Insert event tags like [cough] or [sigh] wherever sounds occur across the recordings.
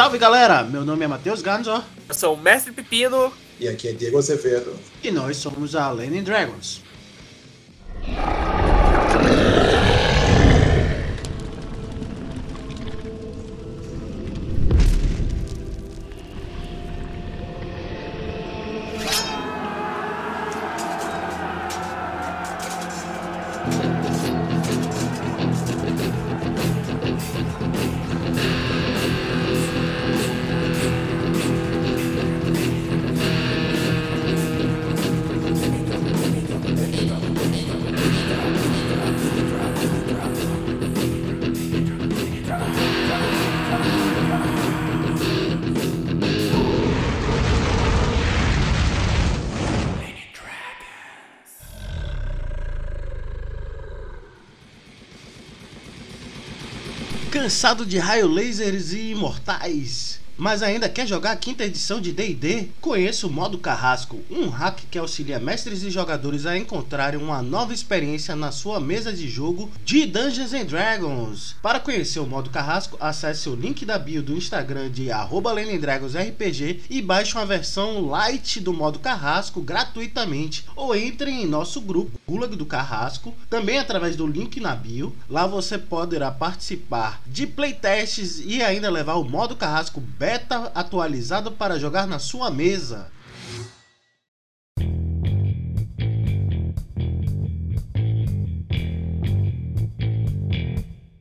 Salve galera, meu nome é Matheus Ganzo. Eu sou o Mestre Pepino. E aqui é Diego Azevedo. E nós somos a Lenin Dragons. Cansado de raio lasers e imortais? Mas ainda quer jogar a quinta edição de D&D? Conheça o Modo Carrasco, um hack que auxilia mestres e jogadores a encontrarem uma nova experiência na sua mesa de jogo de Dungeons and Dragons. Para conhecer o Modo Carrasco, acesse o link da bio do Instagram de @lendragonsrpg e baixe uma versão light do Modo Carrasco gratuitamente ou entre em nosso grupo Gulag do Carrasco, também através do link na bio. Lá você poderá participar de playtests e ainda levar o Modo Carrasco beta atualizado para jogar na sua mesa.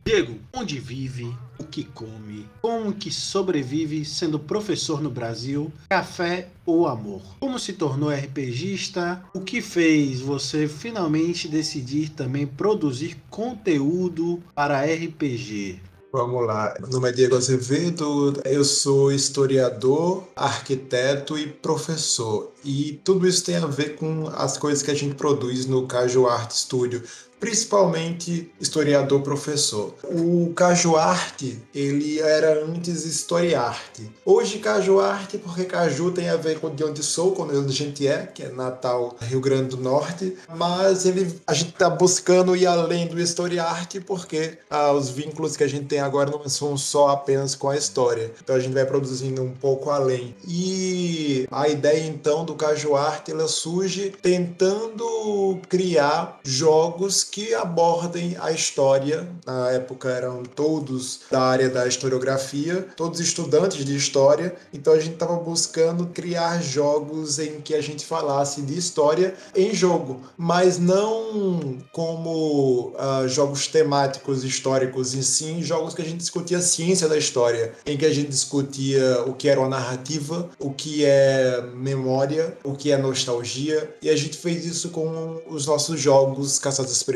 Diego, onde vive, que come, como que sobrevive sendo professor no Brasil, café ou amor? Como se tornou RPGista? O que fez você finalmente decidir também produzir conteúdo para RPG? Vamos lá. Meu nome é Diego Azevedo, eu sou historiador, arquiteto e professor. E tudo isso tem a ver com as coisas que a gente produz no Caju Art Studio principalmente historiador professor. O Cajuarte, ele era antes historiarte. Hoje Cajuarte, porque Caju tem a ver com de onde sou, com onde a gente é, que é Natal, Rio Grande do Norte, mas ele, a gente está buscando ir além do historiarte porque ah, os vínculos que a gente tem agora não são só apenas com a história. Então a gente vai produzindo um pouco além. E a ideia então do Cajuarte, ela surge tentando criar jogos que abordem a história. Na época eram todos da área da historiografia, todos estudantes de história, então a gente estava buscando criar jogos em que a gente falasse de história em jogo, mas não como uh, jogos temáticos históricos, e sim jogos que a gente discutia a ciência da história, em que a gente discutia o que era uma narrativa, o que é memória, o que é nostalgia, e a gente fez isso com os nossos jogos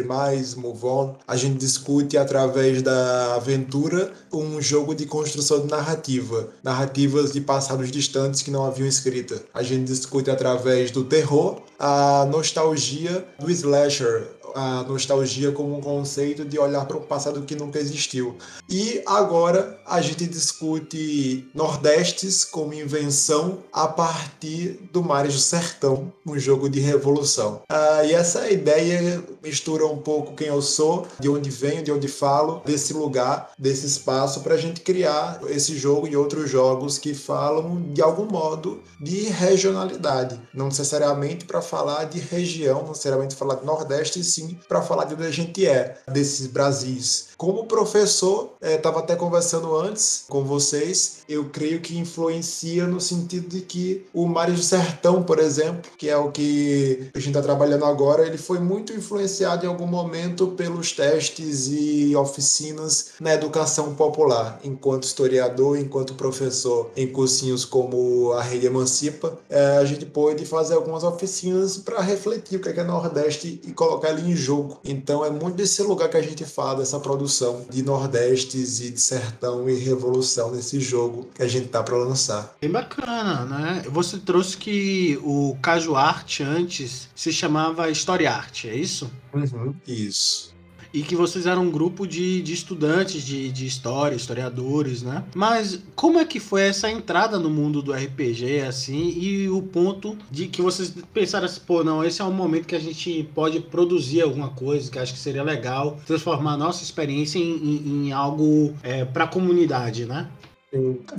Primais, Move On, a gente discute através da aventura um jogo de construção de narrativa, narrativas de passados distantes que não haviam escrita. A gente discute através do terror, a nostalgia do slasher, a nostalgia como um conceito de olhar para um passado que nunca existiu. E agora a gente discute Nordestes como invenção a partir do Mares do Sertão, um jogo de revolução. Ah, e essa ideia mistura um pouco quem eu sou, de onde venho, de onde falo, desse lugar, desse espaço, para a gente criar esse jogo e outros jogos que falam de algum modo de regionalidade. Não necessariamente para falar de região, não necessariamente falar de Nordeste, sim para falar de onde a gente é, desses Brasis. Como professor, estava é, até conversando antes com vocês, eu creio que influencia no sentido de que o Mário do Sertão, por exemplo, que é o que a gente está trabalhando agora, ele foi muito influenciado em algum momento pelos testes e oficinas na educação popular. Enquanto historiador, enquanto professor em cursinhos como a Rede Emancipa, é, a gente pôde fazer algumas oficinas para refletir o que é, que é Nordeste e colocar ele em jogo. Então é muito desse lugar que a gente fala, dessa produção de Nordestes e de Sertão e Revolução nesse jogo que a gente tá para lançar. Bem bacana, né? Você trouxe que o Caju Art antes se chamava História Arte, é isso? Uhum, isso e que vocês eram um grupo de, de estudantes de, de história, historiadores, né? Mas como é que foi essa entrada no mundo do RPG, assim, e o ponto de que vocês pensaram assim, pô, não, esse é um momento que a gente pode produzir alguma coisa, que acho que seria legal, transformar a nossa experiência em, em, em algo é, para a comunidade, né?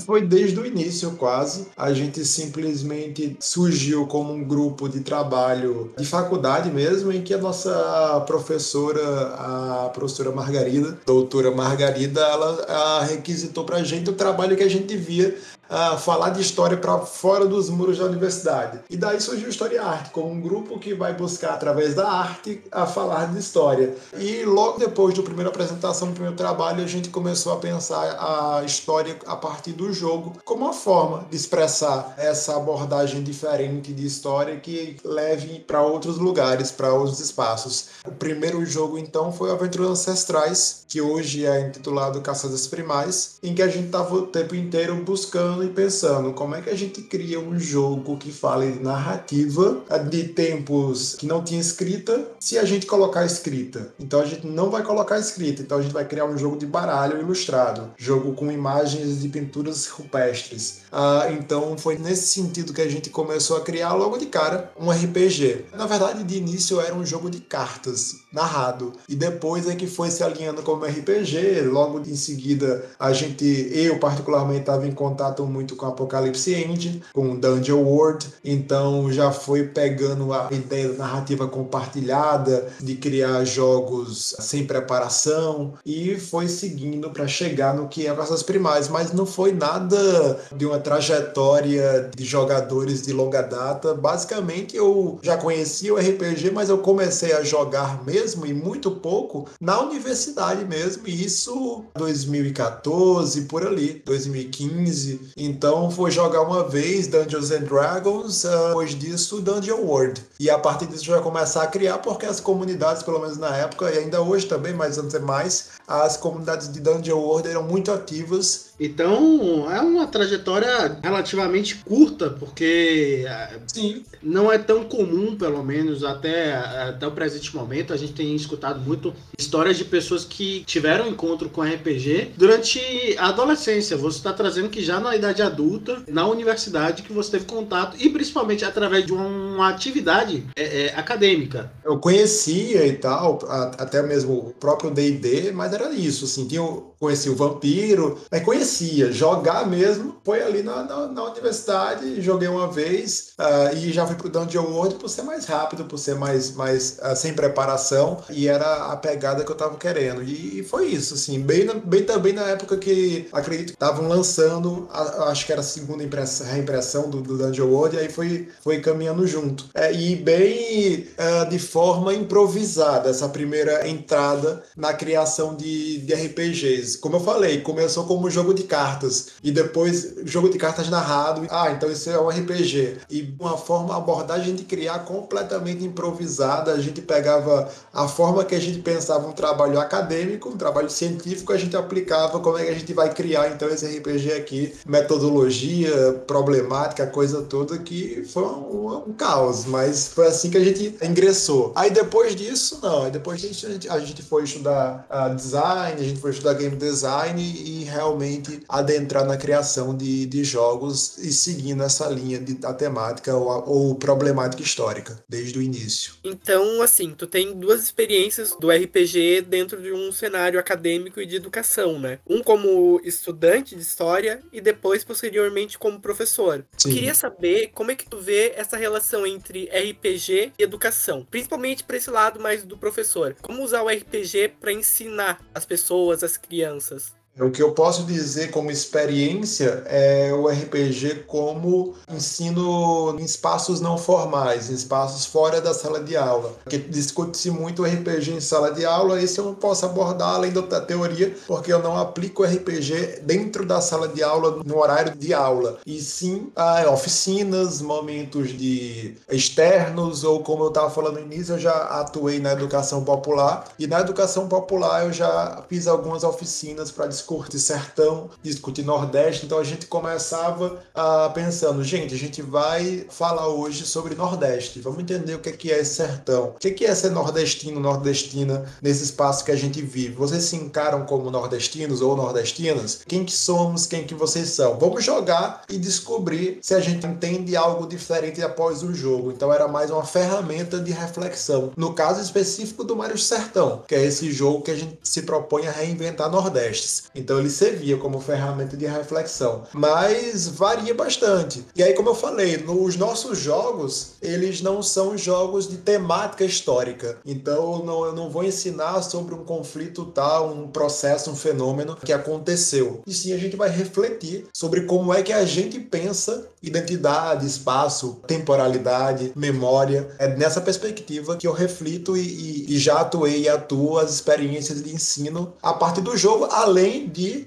Foi desde o início, quase. A gente simplesmente surgiu como um grupo de trabalho de faculdade mesmo, em que a nossa professora, a professora Margarida, doutora Margarida, ela, ela requisitou pra gente o trabalho que a gente via uh, falar de história para fora dos muros da universidade. E daí surgiu História e Arte, como um grupo que vai buscar, através da arte, a falar de história. E logo depois da primeira apresentação, do primeiro trabalho, a gente começou a pensar a história a partir do jogo como uma forma de expressar essa abordagem diferente de história que leve para outros lugares, para outros espaços. O primeiro jogo, então, foi Aventuras Ancestrais, que hoje é intitulado Caçadas Primais, em que a gente estava o tempo inteiro buscando e pensando como é que a gente cria um jogo que fale de narrativa de tempos que não tinha escrita, se a gente colocar escrita. Então a gente não vai colocar escrita, então a gente vai criar um jogo de baralho ilustrado, jogo com imagens de pinturas rupestres. Ah, então foi nesse sentido que a gente começou a criar logo de cara um RPG. Na verdade, de início era um jogo de cartas narrado e depois é que foi se alinhando como RPG. Logo em seguida, a gente, eu particularmente, estava em contato muito com Apocalypse Engine, com Dungeon World, então já foi pegando a ideia da narrativa compartilhada, de criar jogos sem preparação e foi seguindo para chegar no que é essas primais, mas não foi nada de uma trajetória de jogadores de longa data. Basicamente, eu já conhecia o RPG, mas eu comecei a jogar mesmo e muito pouco na universidade mesmo, e isso 2014 por ali, 2015. Então, foi jogar uma vez Dungeons and Dragons, uh, depois disso Dungeon World. E a partir disso já começar a criar, porque as comunidades, pelo menos na época, e ainda hoje também, mas antes mais, as comunidades de Dungeon World eram muito ativas então é uma trajetória relativamente curta, porque Sim. não é tão comum, pelo menos até, até o presente momento. A gente tem escutado muito histórias de pessoas que tiveram encontro com RPG durante a adolescência. Você está trazendo que já na idade adulta, na universidade, que você teve contato e principalmente através de uma atividade é, é, acadêmica. Eu conhecia e tal, até mesmo o próprio D&D, mas era isso, assim, tinha, conhecia o Vampiro, mas conhecia. Jogar mesmo foi ali na, na, na universidade, joguei uma vez uh, e já fui pro Dungeon World por ser mais rápido, por ser mais, mais uh, sem preparação e era a pegada que eu tava querendo. E, e foi isso, assim, bem, bem também na época que acredito que estavam lançando, a, acho que era a segunda impressão, reimpressão do, do Dungeon World, e aí foi, foi caminhando junto. É, e bem uh, de forma improvisada, essa primeira entrada na criação de, de RPGs. Como eu falei, começou como jogo de cartas e depois jogo de cartas narrado. Ah, então isso é um RPG. E uma forma, abordagem de criar completamente improvisada. A gente pegava a forma que a gente pensava um trabalho acadêmico, um trabalho científico, a gente aplicava como é que a gente vai criar então esse RPG aqui, metodologia, problemática, coisa toda que foi um, um caos, mas foi assim que a gente ingressou. Aí depois disso, não, depois disso a gente, a gente foi estudar uh, design, a gente foi estudar game design e realmente adentrar na criação de, de jogos e seguindo essa linha de, da temática ou, ou problemática histórica, desde o início. Então, assim, tu tem duas experiências do RPG dentro de um cenário acadêmico e de educação, né? Um como estudante de história e depois, posteriormente, como professor. Sim. Queria saber como é que tu vê essa relação entre RPG e educação, principalmente para esse lado mais do professor. Como usar o RPG para ensinar as pessoas, as crianças? crianças. O que eu posso dizer como experiência é o RPG como ensino em espaços não formais, em espaços fora da sala de aula. Porque discute-se muito o RPG em sala de aula, esse eu não posso abordar além da teoria, porque eu não aplico RPG dentro da sala de aula no horário de aula. E sim a oficinas, momentos de externos, ou como eu estava falando no início, eu já atuei na educação popular. E na educação popular eu já fiz algumas oficinas para discutir discute sertão, discute nordeste, então a gente começava a pensando, gente, a gente vai falar hoje sobre nordeste, vamos entender o que é, que é esse sertão, o que é, que é ser nordestino, nordestina nesse espaço que a gente vive. Vocês se encaram como nordestinos ou nordestinas? Quem que somos, quem que vocês são? Vamos jogar e descobrir se a gente entende algo diferente após o jogo. Então era mais uma ferramenta de reflexão. No caso específico do Mário Sertão, que é esse jogo que a gente se propõe a reinventar Nordestes. Então ele servia como ferramenta de reflexão, mas varia bastante. E aí, como eu falei, nos nossos jogos, eles não são jogos de temática histórica. Então não, eu não vou ensinar sobre um conflito tal, um processo, um fenômeno que aconteceu. E sim a gente vai refletir sobre como é que a gente pensa identidade, espaço, temporalidade, memória. É nessa perspectiva que eu reflito e, e, e já atuei e atuo as experiências de ensino a partir do jogo, além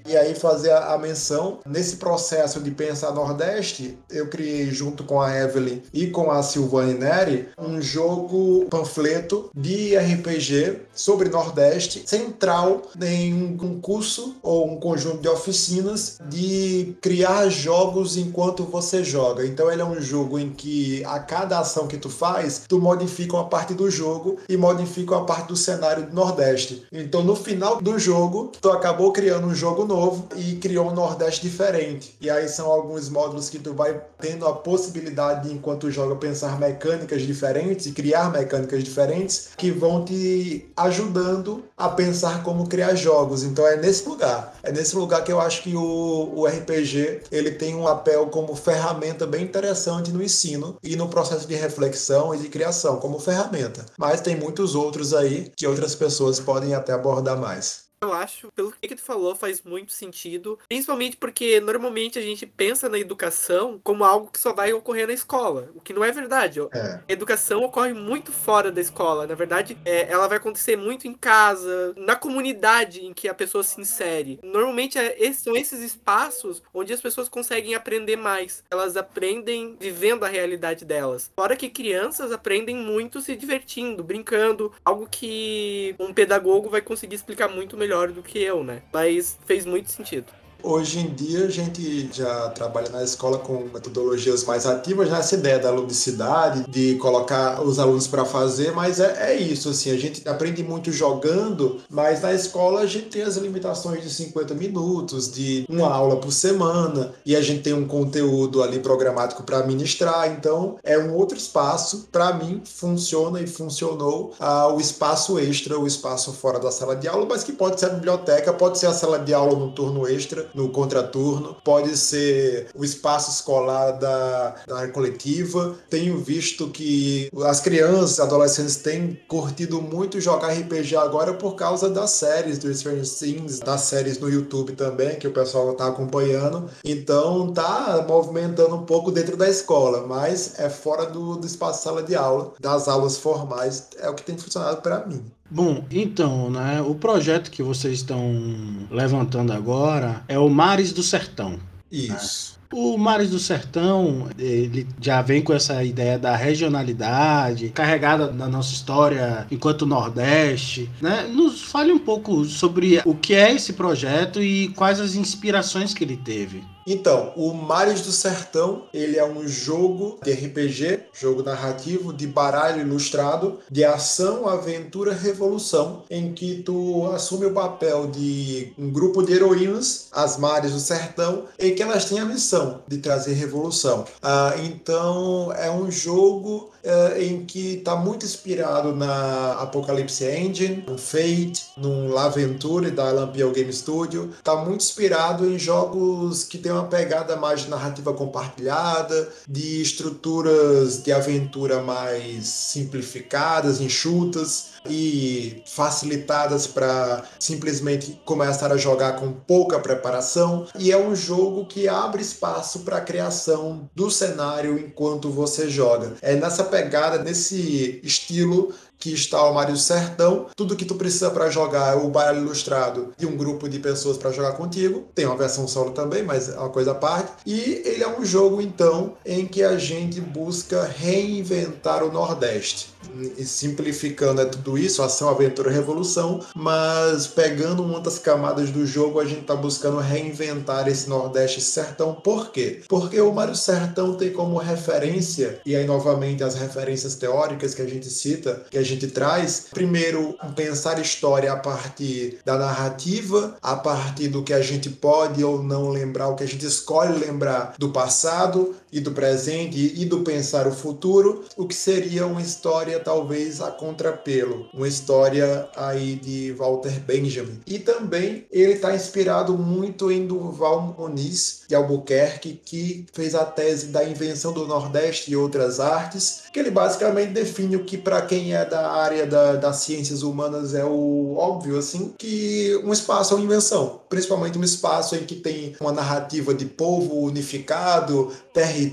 e aí fazer a, menção, nesse processo de pensar Nordeste, eu criei junto com a Evelyn e com a Silvane Neri um jogo panfleto de RPG sobre Nordeste, central em um curso ou um conjunto de oficinas de criar jogos enquanto você joga. Então ele é um jogo em que a cada ação que tu faz, tu modifica uma parte do jogo e modifica uma parte do cenário do Nordeste. Então no final do jogo, tu acabou criando um jogo novo e criou um Nordeste diferente. E aí são alguns módulos que tu vai tendo a possibilidade de, enquanto joga pensar mecânicas diferentes e criar mecânicas diferentes que vão te ajudando a pensar como criar jogos. Então é nesse lugar, é nesse lugar que eu acho que o, o RPG ele tem um papel como ferramenta bem interessante no ensino e no processo de reflexão e de criação como ferramenta. Mas tem muitos outros aí que outras pessoas podem até abordar mais. Eu acho, pelo que tu falou, faz muito sentido. Principalmente porque normalmente a gente pensa na educação como algo que só vai ocorrer na escola. O que não é verdade. É. A educação ocorre muito fora da escola. Na verdade, é, ela vai acontecer muito em casa, na comunidade em que a pessoa se insere. Normalmente é, esses, são esses espaços onde as pessoas conseguem aprender mais. Elas aprendem vivendo a realidade delas. Fora que crianças aprendem muito se divertindo, brincando. Algo que um pedagogo vai conseguir explicar muito melhor melhor do que eu, né? Mas fez muito sentido. Hoje em dia a gente já trabalha na escola com metodologias mais ativas, nessa né? ideia da ludicidade, de colocar os alunos para fazer, mas é, é, isso, assim, a gente aprende muito jogando, mas na escola a gente tem as limitações de 50 minutos, de uma aula por semana, e a gente tem um conteúdo ali programático para ministrar, então é um outro espaço, para mim funciona e funcionou ah, o espaço extra, o espaço fora da sala de aula, mas que pode ser a biblioteca, pode ser a sala de aula no turno extra, no contraturno, pode ser o espaço escolar da, da área coletiva. Tenho visto que as crianças, adolescentes têm curtido muito jogar RPG agora por causa das séries do Stranger Things, das séries no YouTube também, que o pessoal está acompanhando. Então tá movimentando um pouco dentro da escola, mas é fora do, do espaço sala de aula, das aulas formais, é o que tem funcionado para mim. Bom, então, né, o projeto que vocês estão levantando agora é o Mares do Sertão. Né? Isso. Né? O Mares do Sertão, ele já vem com essa ideia da regionalidade, carregada na nossa história enquanto Nordeste, né? Nos fale um pouco sobre o que é esse projeto e quais as inspirações que ele teve. Então, o Mares do Sertão, ele é um jogo de RPG, jogo narrativo de baralho ilustrado, de ação, aventura, revolução, em que tu assume o papel de um grupo de heroínas, as Mares do Sertão, em que elas têm a missão de trazer revolução. Ah, então, é um jogo uh, em que está muito inspirado na Apocalypse Engine, no Fate, no L'Aventure da Lampião Game Studio. Está muito inspirado em jogos que tem uma pegada mais de narrativa compartilhada, de estruturas de aventura mais simplificadas, enxutas e facilitadas para simplesmente começar a jogar com pouca preparação. E é um jogo que abre espaço para a criação do cenário enquanto você joga. É nessa pegada, nesse estilo que está o Mário Sertão. Tudo que tu precisa para jogar é o baralho ilustrado e um grupo de pessoas para jogar contigo. Tem uma versão solo também, mas é uma coisa à parte. E ele é um jogo, então, em que a gente busca reinventar o Nordeste. E simplificando é tudo isso, ação, aventura, revolução, mas pegando das camadas do jogo, a gente está buscando reinventar esse Nordeste sertão. Por quê? Porque o Mário Sertão tem como referência, e aí novamente as referências teóricas que a gente cita, que a gente traz, primeiro, pensar história a partir da narrativa, a partir do que a gente pode ou não lembrar, o que a gente escolhe lembrar do passado, e do presente e do pensar o futuro, o que seria uma história talvez a contrapelo, uma história aí de Walter Benjamin. E também ele está inspirado muito em Duval Muniz de Albuquerque, que fez a tese da invenção do Nordeste e outras artes, que ele basicamente define o que para quem é da área da, das ciências humanas é o óbvio, assim, que um espaço é uma invenção, principalmente um espaço em que tem uma narrativa de povo unificado, território,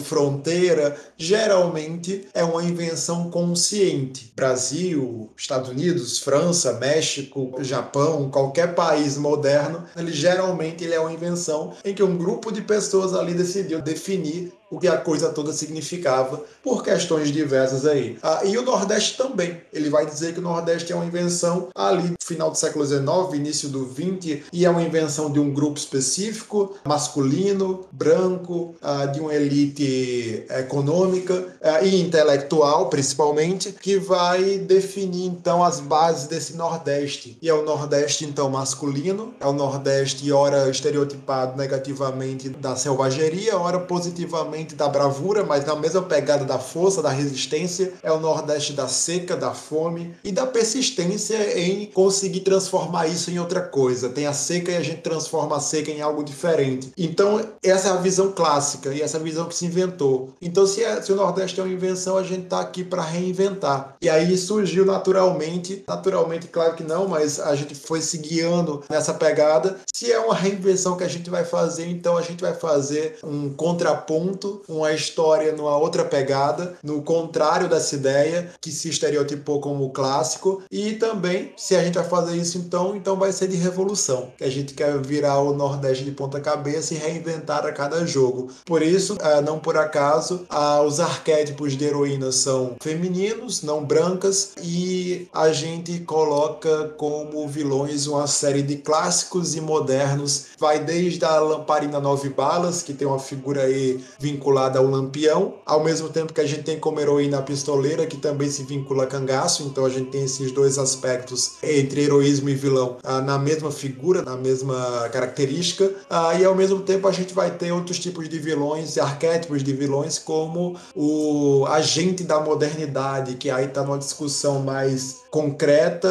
fronteira, geralmente é uma invenção consciente. Brasil, Estados Unidos, França, México, Japão, qualquer país moderno, ele geralmente ele é uma invenção em que um grupo de pessoas ali decidiu definir o que a coisa toda significava por questões diversas aí. Ah, e o Nordeste também. Ele vai dizer que o Nordeste é uma invenção ali final do século XIX, início do XX, e é uma invenção de um grupo específico, masculino, branco, ah, de uma elite econômica ah, e intelectual, principalmente, que vai definir então as bases desse Nordeste. E é o Nordeste então masculino, é o Nordeste ora estereotipado negativamente da selvageria, ora positivamente da bravura, mas na mesma pegada da força, da resistência. É o Nordeste da seca, da fome e da persistência em conseguir transformar isso em outra coisa. Tem a seca e a gente transforma a seca em algo diferente. Então, essa é a visão clássica e essa é a visão que se inventou. Então, se, é, se o Nordeste é uma invenção, a gente está aqui para reinventar. E aí surgiu naturalmente, naturalmente, claro que não, mas a gente foi se guiando nessa pegada. Se é uma reinvenção que a gente vai fazer, então a gente vai fazer um contraponto uma história numa outra pegada, no contrário dessa ideia que se estereotipou como clássico. E também, se a gente vai fazer isso então, então vai ser de revolução, que a gente quer virar o Nordeste de ponta cabeça e reinventar a cada jogo. Por isso, é, não por acaso, os arquétipos de heroínas são femininos, não brancas, e a gente coloca como vilões uma série de clássicos e modernos. Vai desde a Lamparina Nove Balas, que tem uma figura aí vinculada ao Lampião, ao mesmo tempo que a gente tem como heroína a Pistoleira, que também se vincula a Cangaço, então a gente tem esses dois aspectos entre heroísmo e vilão ah, na mesma figura, na mesma característica, ah, e ao mesmo tempo a gente vai ter outros tipos de vilões, arquétipos de vilões, como o agente da modernidade, que aí está numa discussão mais concreta,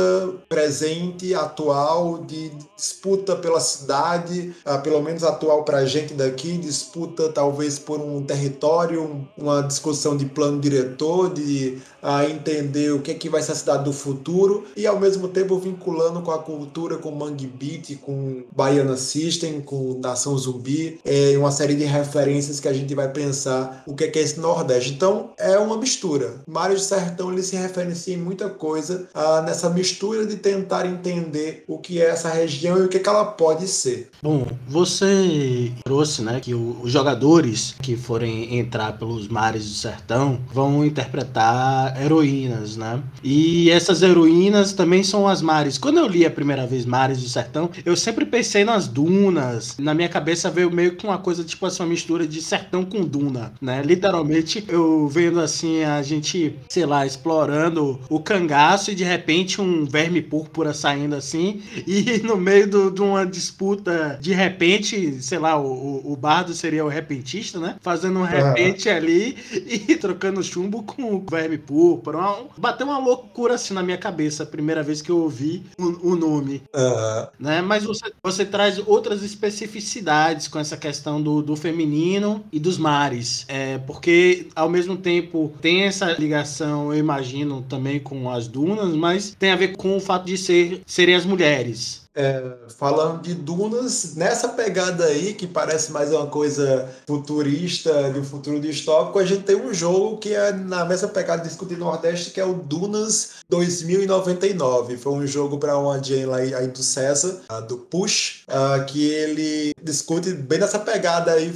presente, atual, de disputa pela cidade, ah, pelo menos atual para a gente daqui, disputa talvez por um território, uma discussão de plano diretor, de a entender o que, é que vai ser a cidade do futuro e ao mesmo tempo vinculando com a cultura, com Mangue Beat, com Baiana System, com Nação Zumbi, é uma série de referências que a gente vai pensar o que é, que é esse Nordeste. Então é uma mistura. Mário de Sertão ele se referencia em muita coisa ah, nessa mistura de tentar entender o que é essa região e o que, é que ela pode ser. Bom, você trouxe né, que os jogadores que forem entrar pelos mares do sertão vão interpretar heroínas, né? E essas heroínas também são as mares. Quando eu li a primeira vez Mares do Sertão, eu sempre pensei nas dunas. Na minha cabeça veio meio que uma coisa tipo assim, uma mistura de sertão com duna, né? Literalmente, eu vendo assim a gente, sei lá, explorando o cangaço e de repente um verme púrpura saindo assim e [laughs] no meio do, de uma disputa, de repente, sei lá, o, o bardo seria o repentista, né? Fazendo um repente uhum. ali [laughs] e trocando chumbo com o verme púrpura púrpura. bateu uma loucura assim na minha cabeça a primeira vez que eu ouvi o, o nome. Uhum. Né? Mas você, você traz outras especificidades com essa questão do, do feminino e dos mares. É, porque ao mesmo tempo tem essa ligação, eu imagino, também com as dunas, mas tem a ver com o fato de ser, serem as mulheres. É, falando de dunas, nessa pegada aí, que parece mais uma coisa futurista, de um futuro distópico, a gente tem um jogo que é na mesma pegada de discutir Nordeste, que é o Dunas 2099. Foi um jogo para uma gen lá aí do César, do Push, que ele discute bem nessa pegada aí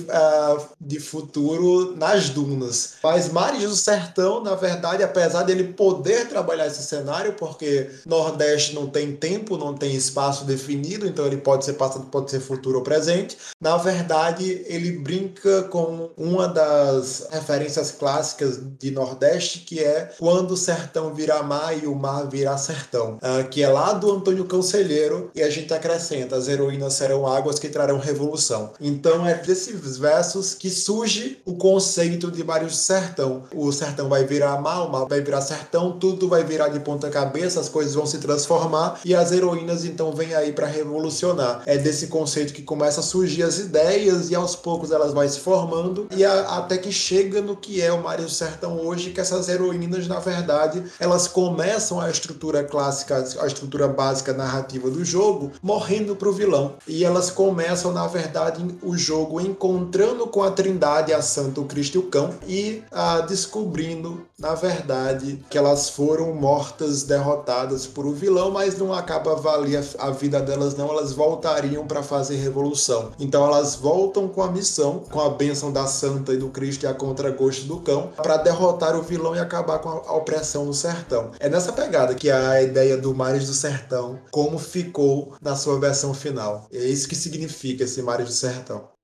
de futuro nas dunas. Mas Mares do Sertão, na verdade, apesar dele poder trabalhar esse cenário, porque Nordeste não tem tempo, não tem espaço definido, então ele pode ser passado, pode ser futuro ou presente. Na verdade, ele brinca com uma das referências clássicas de Nordeste, que é quando o sertão vira mar e o mar vira sertão, uh, que é lá do Antônio Conselheiro, e a gente acrescenta: as heroínas serão águas que trarão revolução. Então é desses versos que surge o conceito de Mário Sertão. O sertão vai virar mar, o mar vai virar sertão, tudo vai virar de ponta cabeça, as coisas vão se transformar e as heroínas então vêm aí para revolucionar. É desse conceito que começa a surgir as ideias e aos poucos elas vão se formando e a, até que chega no que é o Mário Sertão hoje, que essas heroínas, na verdade, elas começam a estrutura clássica, a estrutura básica narrativa do jogo, morrendo pro vilão. E elas começam, na verdade, o jogo encontrando com a Trindade, a Santa, o Cristo e o Cão, e ah, descobrindo, na verdade, que elas foram mortas, derrotadas por o vilão, mas não acaba valer a vida delas, não. Elas voltariam para fazer revolução. Então elas voltam com a missão, com a bênção da Santa e do Cristo e a contragosto do cão, para derrotar o vilão e acabar com a opressão no sertão. É nessa pegada que a ideia do Mares do Sertão, como ficou na sua versão final. É isso que significa esse Mares do Sertão.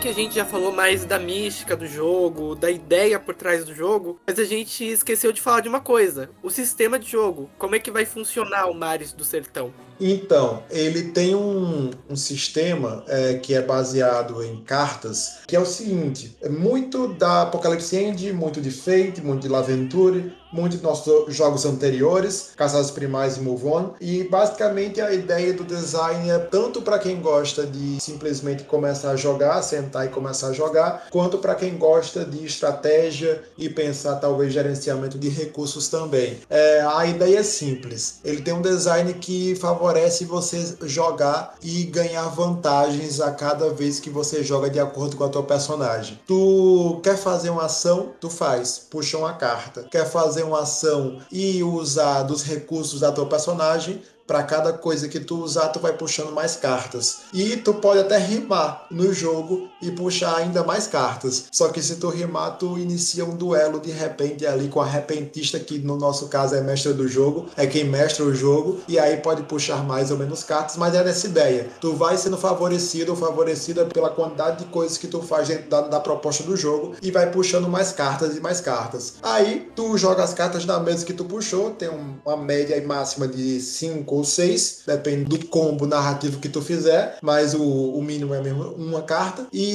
Que a gente já falou mais da mística do jogo, da ideia por trás do jogo, mas a gente esqueceu de falar de uma coisa: o sistema de jogo. Como é que vai funcionar o Mares do Sertão? Então, ele tem um, um sistema é, que é baseado em cartas, que é o seguinte: é muito da Apocalipse End, muito de Fate, muito de Laventure, muito de nossos jogos anteriores, Casados Primais e Move On. E basicamente a ideia do design é tanto para quem gosta de simplesmente começar a jogar, sentar e começar a jogar, quanto para quem gosta de estratégia e pensar talvez gerenciamento de recursos também. É, a ideia é simples. Ele tem um design que favorece você jogar e ganhar vantagens a cada vez que você joga de acordo com a tua personagem. Tu quer fazer uma ação, tu faz, puxa uma carta. Quer fazer fazer uma ação e usar dos recursos da tua personagem, para cada coisa que tu usar, tu vai puxando mais cartas. E tu pode até rimar no jogo e puxar ainda mais cartas. Só que se tu rimar, tu inicia um duelo de repente ali com a repentista, que no nosso caso é mestra do jogo, é quem mestra o jogo, e aí pode puxar mais ou menos cartas, mas é nessa ideia. Tu vai sendo favorecido ou favorecida pela quantidade de coisas que tu faz dentro da, da proposta do jogo e vai puxando mais cartas e mais cartas. Aí tu joga as cartas na mesa que tu puxou, tem uma média máxima de 5 ou 6, depende do combo narrativo que tu fizer, mas o, o mínimo é mesmo uma carta. E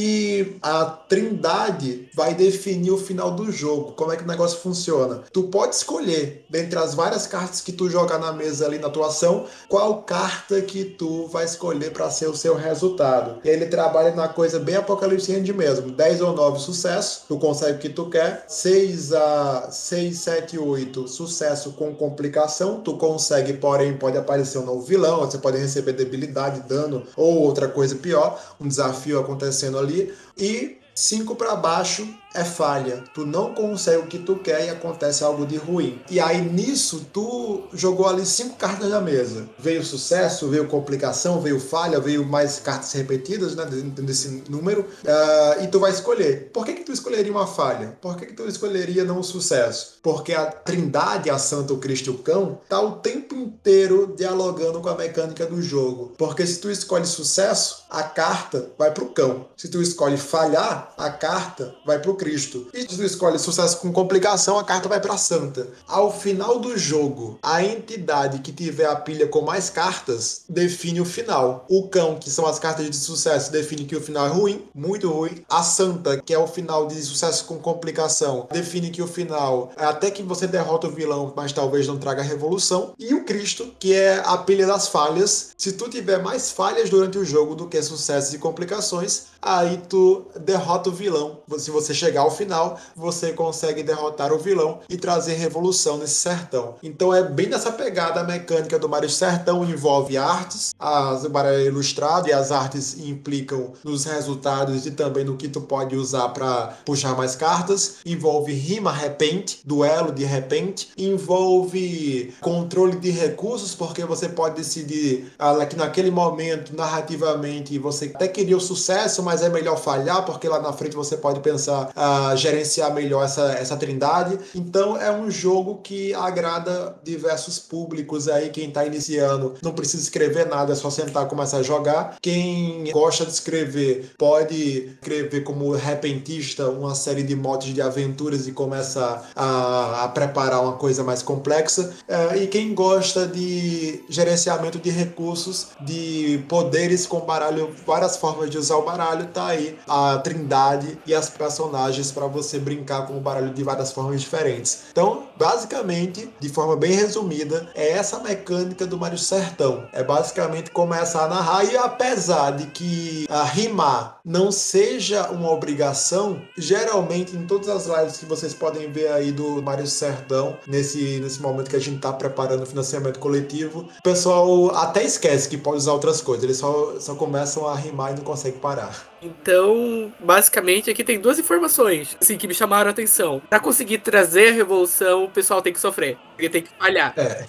a trindade vai definir o final do jogo, como é que o negócio funciona. Tu pode escolher, dentre as várias cartas que tu jogar na mesa ali na tua ação, qual carta que tu vai escolher para ser o seu resultado. Ele trabalha na coisa bem apocalipse mesmo. 10 ou 9 sucesso, tu consegue o que tu quer. 6 a 6, 7, 8 sucesso com complicação, tu consegue, porém pode aparecer um novo vilão, você pode receber debilidade, dano ou outra coisa pior, um desafio acontecendo ali. E 5 para baixo é falha. Tu não consegue o que tu quer e acontece algo de ruim. E aí nisso tu jogou ali cinco cartas na mesa. Veio sucesso, veio complicação, veio falha, veio mais cartas repetidas, né, desse número. Uh, e tu vai escolher. Por que que tu escolheria uma falha? Por que que tu escolheria não o sucesso? Porque a Trindade, a Santa, o Cristo e o Cão, tá o tempo inteiro dialogando com a mecânica do jogo. Porque se tu escolhe sucesso, a carta vai pro cão. Se tu escolhe falhar, a carta vai pro Cristo. E tu escolhe sucesso com complicação, a carta vai para Santa. Ao final do jogo, a entidade que tiver a pilha com mais cartas define o final. O cão, que são as cartas de sucesso, define que o final é ruim, muito ruim. A Santa, que é o final de sucesso com complicação, define que o final é até que você derrota o vilão, mas talvez não traga revolução. E o Cristo, que é a pilha das falhas. Se tu tiver mais falhas durante o jogo do que sucessos e complicações, aí tu derrota o vilão. Se você chegar ao final, você consegue derrotar o vilão e trazer revolução nesse sertão. Então é bem nessa pegada a mecânica do Mario Sertão, envolve artes, as, o é ilustrado e as artes implicam nos resultados e também no que tu pode usar para puxar mais cartas, envolve rima repente, duelo de repente, envolve controle de recursos, porque você pode decidir ah, que naquele momento, narrativamente, você até queria o sucesso, mas é melhor falhar, porque lá na frente você pode pensar uh, gerenciar melhor essa, essa trindade. Então é um jogo que agrada diversos públicos aí. Quem está iniciando não precisa escrever nada, é só sentar e começar a jogar. Quem gosta de escrever pode escrever como repentista uma série de modos de aventuras e começa a, a preparar uma coisa mais complexa. Uh, e quem gosta de gerenciamento de recursos, de poderes com baralho, várias formas de usar o baralho, tá aí a trindade e as personagens para você brincar com o baralho de várias formas diferentes. Então, basicamente, de forma bem resumida, é essa mecânica do Mario Sertão. É basicamente começar a narrar e apesar de que a rimar não seja uma obrigação, geralmente em todas as lives que vocês podem ver aí do Mario Sertão, nesse, nesse momento que a gente está preparando o financiamento coletivo, o pessoal até esquece que pode usar outras coisas, eles só, só começam a rimar e não conseguem parar. Então, basicamente, aqui tem duas informações assim, que me chamaram a atenção. Para conseguir trazer a revolução, o pessoal tem que sofrer. Ele tem que falhar. É.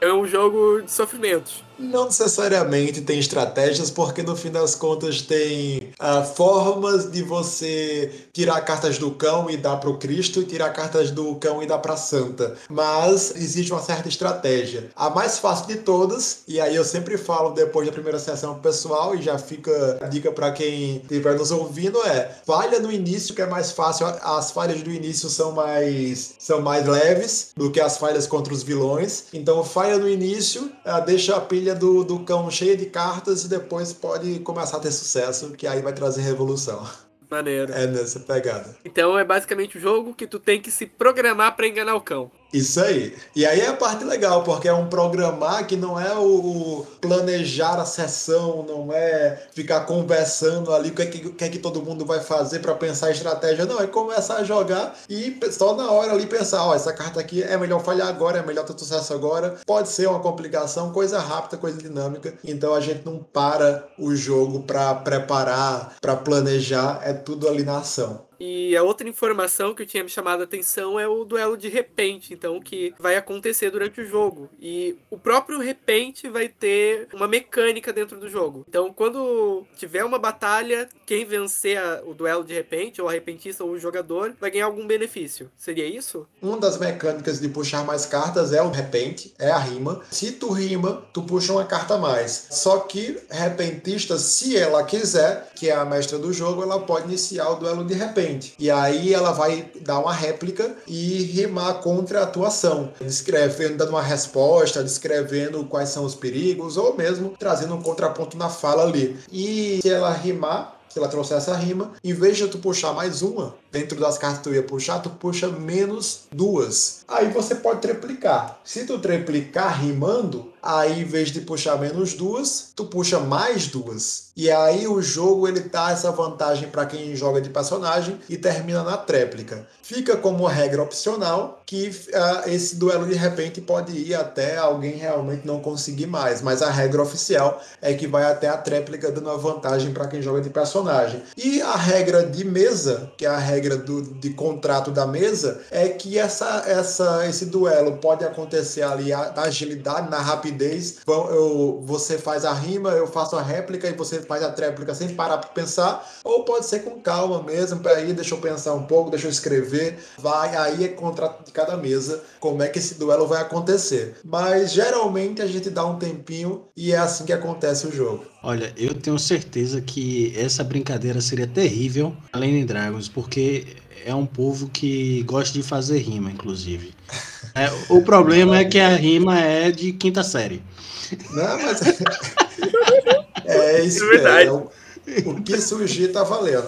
é um jogo de sofrimentos. Não necessariamente tem estratégias, porque no fim das contas tem uh, formas de você tirar cartas do cão e dar para o Cristo e tirar cartas do cão e dar para a Santa. Mas existe uma certa estratégia. A mais fácil de todas, e aí eu sempre falo depois da primeira sessão pro pessoal, e já fica a dica para quem estiver nos ouvindo, é falha no início, que é mais fácil. As falhas do início são mais, são mais leves do que as falhas contra os vilões. Então falha no início, uh, deixa a pilha do, do cão cheia de cartas e depois pode começar a ter sucesso, que aí vai trazer revolução. Maneiro. É nessa pegada. Então é basicamente o um jogo que tu tem que se programar para enganar o cão. Isso aí. E aí é a parte legal, porque é um programar que não é o planejar a sessão, não é ficar conversando ali o que é que, que, é que todo mundo vai fazer para pensar a estratégia, não, é começar a jogar e só na hora ali pensar, ó, essa carta aqui é melhor falhar agora, é melhor ter sucesso agora, pode ser uma complicação, coisa rápida, coisa dinâmica, então a gente não para o jogo para preparar, para planejar, é tudo ali na ação. E a outra informação que tinha me chamado a atenção é o duelo de repente, então, que vai acontecer durante o jogo. E o próprio repente vai ter uma mecânica dentro do jogo. Então, quando tiver uma batalha, quem vencer a, o duelo de repente, ou a repentista ou o jogador, vai ganhar algum benefício. Seria isso? Uma das mecânicas de puxar mais cartas é o repente, é a rima. Se tu rima, tu puxa uma carta a mais. Só que repentista, se ela quiser, que é a mestra do jogo, ela pode iniciar o duelo de repente frente. E aí ela vai dar uma réplica e rimar contra a atuação, descrevendo, dando uma resposta, descrevendo quais são os perigos, ou mesmo trazendo um contraponto na fala ali. E se ela rimar, se ela trouxer essa rima, em vez de tu puxar mais uma, dentro das cartas que tu ia puxar, tu puxa menos duas. Aí você pode triplicar. Se tu triplicar rimando, aí em vez de puxar menos duas, tu puxa mais duas. E aí o jogo ele dá essa vantagem para quem joga de personagem e termina na tréplica. Fica como regra opcional que uh, esse duelo de repente pode ir até alguém realmente não conseguir mais, mas a regra oficial é que vai até a tréplica dando a vantagem para quem joga de personagem. E a regra de mesa, que é a regra do, de contrato da mesa, é que essa, essa, esse duelo pode acontecer ali na agilidade, na rapidez. Eu, você faz a rima, eu faço a réplica e você faz a tréplica sem parar para pensar, ou pode ser com calma mesmo, peraí, deixa eu pensar um pouco, deixa eu escrever, vai, aí é contrato de cada mesa, como é que esse duelo vai acontecer. Mas geralmente a gente dá um tempinho e é assim que acontece o jogo. Olha, eu tenho certeza que essa brincadeira seria terrível além de Dragons, porque é um povo que gosta de fazer rima, inclusive. [laughs] É, o problema é que a rima é de quinta série. Não, mas. [laughs] É isso, é verdade. É, o, o que surgir tá valendo.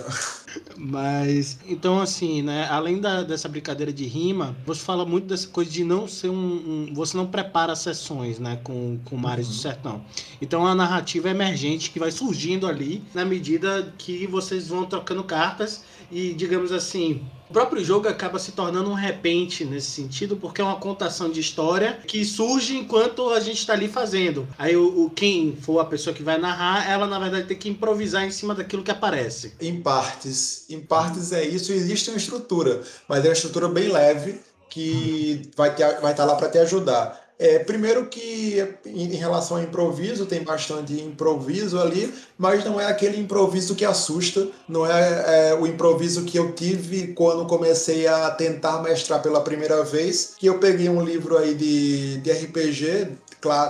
Mas, então, assim, né? Além da, dessa brincadeira de rima, você fala muito dessa coisa de não ser um. um você não prepara sessões, né? Com, com Mares uhum. do Sertão. Então, a narrativa é emergente que vai surgindo ali na medida que vocês vão trocando cartas e, digamos assim, o próprio jogo acaba se tornando um repente nesse sentido, porque é uma contação de história que surge enquanto a gente está ali fazendo. Aí o, o, quem for a pessoa que vai narrar, ela na verdade tem que improvisar em cima daquilo que aparece. Em partes. Em partes é isso. Existe uma estrutura, mas é uma estrutura bem leve que vai estar vai tá lá para te ajudar. É, primeiro que em relação ao improviso, tem bastante improviso ali, mas não é aquele improviso que assusta, não é, é, o improviso que eu tive quando comecei a tentar mestrar pela primeira vez, que eu peguei um livro aí de, de RPG,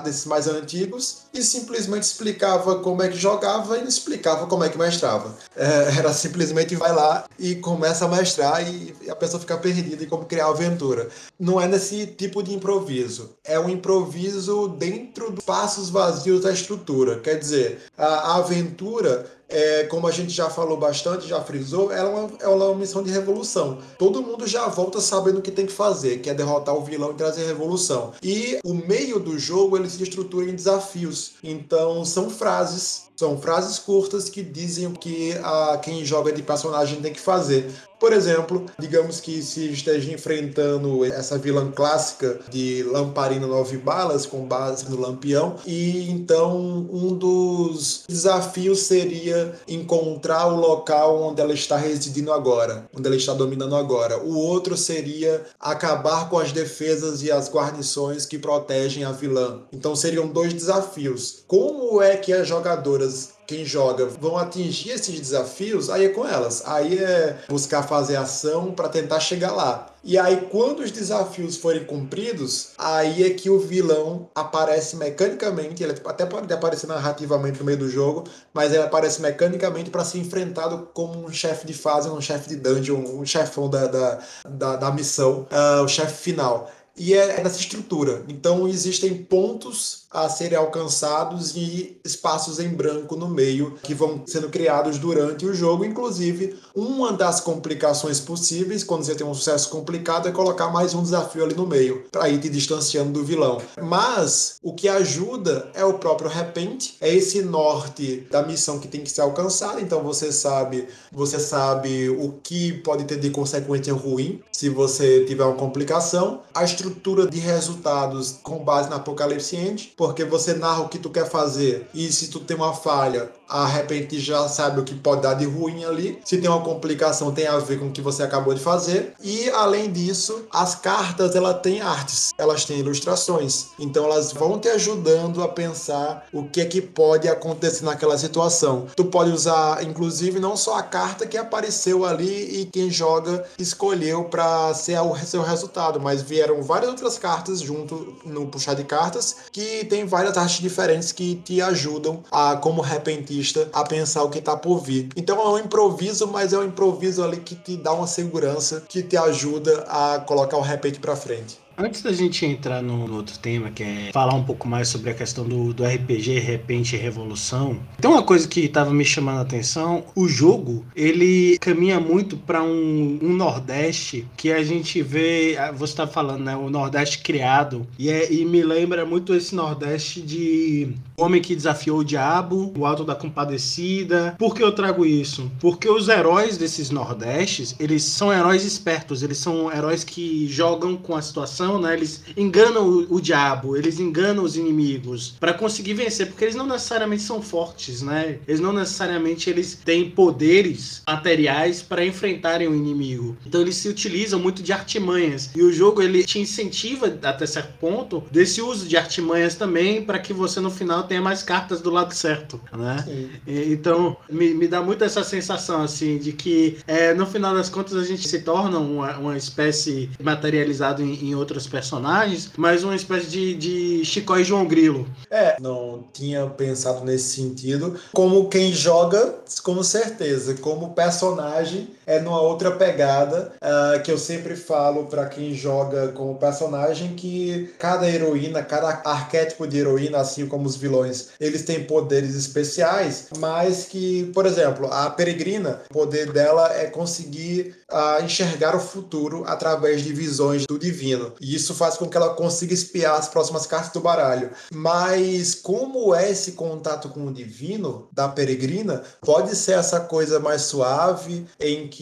desses mais antigos e simplesmente explicava como é que jogava e não explicava como é que mestrava. É, era simplesmente vai lá e começa a mestrar e a pessoa fica perdida em como criar aventura. Não é nesse tipo de improviso. É um improviso dentro dos passos vazios da estrutura. Quer dizer, a, a aventura é, como a gente já falou bastante, já frisou, ela é, uma, ela é uma missão de revolução. Todo mundo já volta sabendo o que tem que fazer, que é derrotar o vilão e trazer revolução. E o meio do jogo ele se estrutura em desafios. Então são frases são frases curtas que dizem o que a, quem joga de personagem tem que fazer. Por exemplo, digamos que se esteja enfrentando essa vilã clássica de Lamparina Nove Balas, com base no Lampião, e então um dos desafios seria encontrar o local onde ela está residindo agora, onde ela está dominando agora. O outro seria acabar com as defesas e as guarnições que protegem a vilã. Então seriam dois desafios. Como é que as jogadoras quem joga vão atingir esses desafios, aí é com elas. Aí é buscar fazer ação para tentar chegar lá. E aí, quando os desafios forem cumpridos, aí é que o vilão aparece mecanicamente. Ele até pode aparecer narrativamente no meio do jogo, mas ele aparece mecanicamente para ser enfrentado como um chefe de fase, um chefe de dungeon, um chefão da, da, da, da missão, uh, o chefe final. E é nessa estrutura. Então, existem pontos a serem alcançados e espaços em branco no meio que vão sendo criados durante o jogo. Inclusive, uma das complicações possíveis quando você tem um sucesso complicado é colocar mais um desafio ali no meio para ir te distanciando do vilão. Mas o que ajuda é o próprio repente, é esse norte da missão que tem que ser alcançada. Então você sabe, você sabe o que pode ter de consequência ruim se você tiver uma complicação. A estrutura de resultados com base na Apocalipse End porque você narra o que tu quer fazer e se tu tem uma falha, a repente já sabe o que pode dar de ruim ali. Se tem uma complicação, tem a ver com o que você acabou de fazer. E além disso, as cartas ela têm artes, elas têm ilustrações. Então elas vão te ajudando a pensar o que é que pode acontecer naquela situação. Tu pode usar, inclusive, não só a carta que apareceu ali e quem joga escolheu para ser o seu resultado, mas vieram várias outras cartas junto no puxar de cartas que tem várias artes diferentes que te ajudam a, como repentista, a pensar o que está por vir. Então é um improviso, mas é um improviso ali que te dá uma segurança, que te ajuda a colocar o repente para frente. Antes da gente entrar no, no, outro tema, que é falar um pouco mais sobre a questão do, do RPG Repente e Revolução, tem uma coisa que estava me chamando a atenção. O jogo, ele caminha muito para um, um, Nordeste que a gente vê, ah, você está falando, né? O Nordeste criado. E, é, e me lembra muito esse Nordeste de O Homem que Desafiou o Diabo, O Alto da Compadecida. Por que eu trago isso? Porque os heróis desses Nordestes, eles são heróis espertos, eles são heróis que jogam com a situação né? Eles enganam o, o diabo, eles enganam os inimigos para conseguir vencer, porque eles não necessariamente são fortes, né? Eles não necessariamente eles têm poderes materiais para enfrentarem o inimigo. Então eles se utilizam muito de artimanhas. E o jogo ele te incentiva até certo ponto desse uso de artimanhas também para que você no final tenha mais cartas do lado certo, né? E, então me, me dá muito essa sensação assim de que é, no final das contas a gente se torna uma, uma espécie materializado em, em outro outros personagens, mas uma espécie de, de Chicó e João Grilo. É, não tinha pensado nesse sentido. Como quem joga, com certeza. Como personagem, é numa outra pegada uh, que eu sempre falo para quem joga como personagem que cada heroína, cada arquétipo de heroína, assim como os vilões, eles têm poderes especiais, mas que, por exemplo, a peregrina, o poder dela é conseguir uh, enxergar o futuro através de visões do divino. E isso faz com que ela consiga espiar as próximas cartas do baralho. Mas como é esse contato com o divino da peregrina, pode ser essa coisa mais suave, em que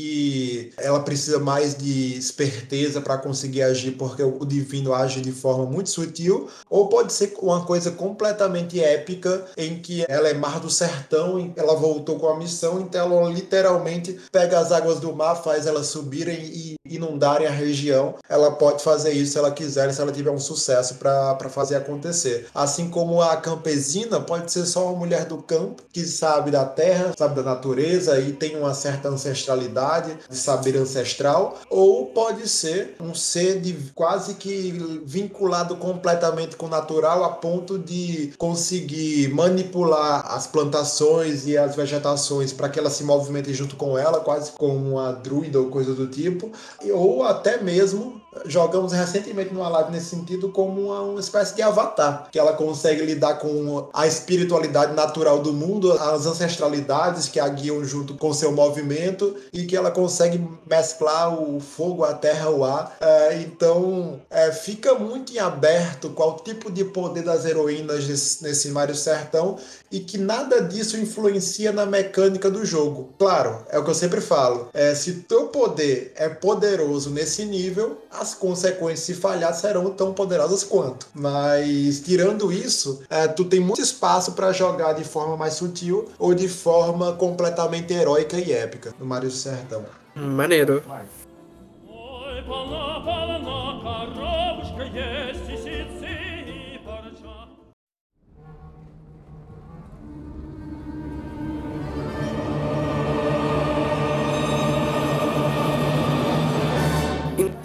ela precisa mais de esperteza para conseguir agir, porque o divino age de forma muito sutil, ou pode ser uma coisa completamente épica, em que ela é mar do sertão, ela voltou com a missão, então ela literalmente pega as águas do mar, faz elas subirem e inundarem a região. Ela pode fazer isso se ela quiser, se ela tiver um sucesso para fazer acontecer. Assim como a campesina pode ser só uma mulher do campo que sabe da terra, sabe da natureza e tem uma certa ancestralidade, de saber ancestral, ou pode ser um ser de quase que vinculado completamente com o natural a ponto de conseguir manipular as plantações e as vegetações para que ela se movimente junto com ela, quase como uma druida ou coisa do tipo, ou até mesmo jogamos recentemente numa live nesse sentido como uma, uma, espécie de avatar, que ela consegue lidar com a espiritualidade natural do mundo, as ancestralidades que a guiam junto com seu movimento e que ela consegue mesclar o fogo, a terra, o ar. É, então é, fica muito em aberto qual tipo de poder das heroínas nesse, nesse Mário Sertão e que nada disso influencia na mecânica do jogo. Claro, é o que eu sempre falo. É, se teu poder é poderoso nesse nível, as consequências, se falhar, serão tão poderosas quanto. Mas, tirando isso, é, tu tem muito espaço para jogar de forma mais sutil ou de forma completamente heróica e épica no Mario do Sertão. Maneiro.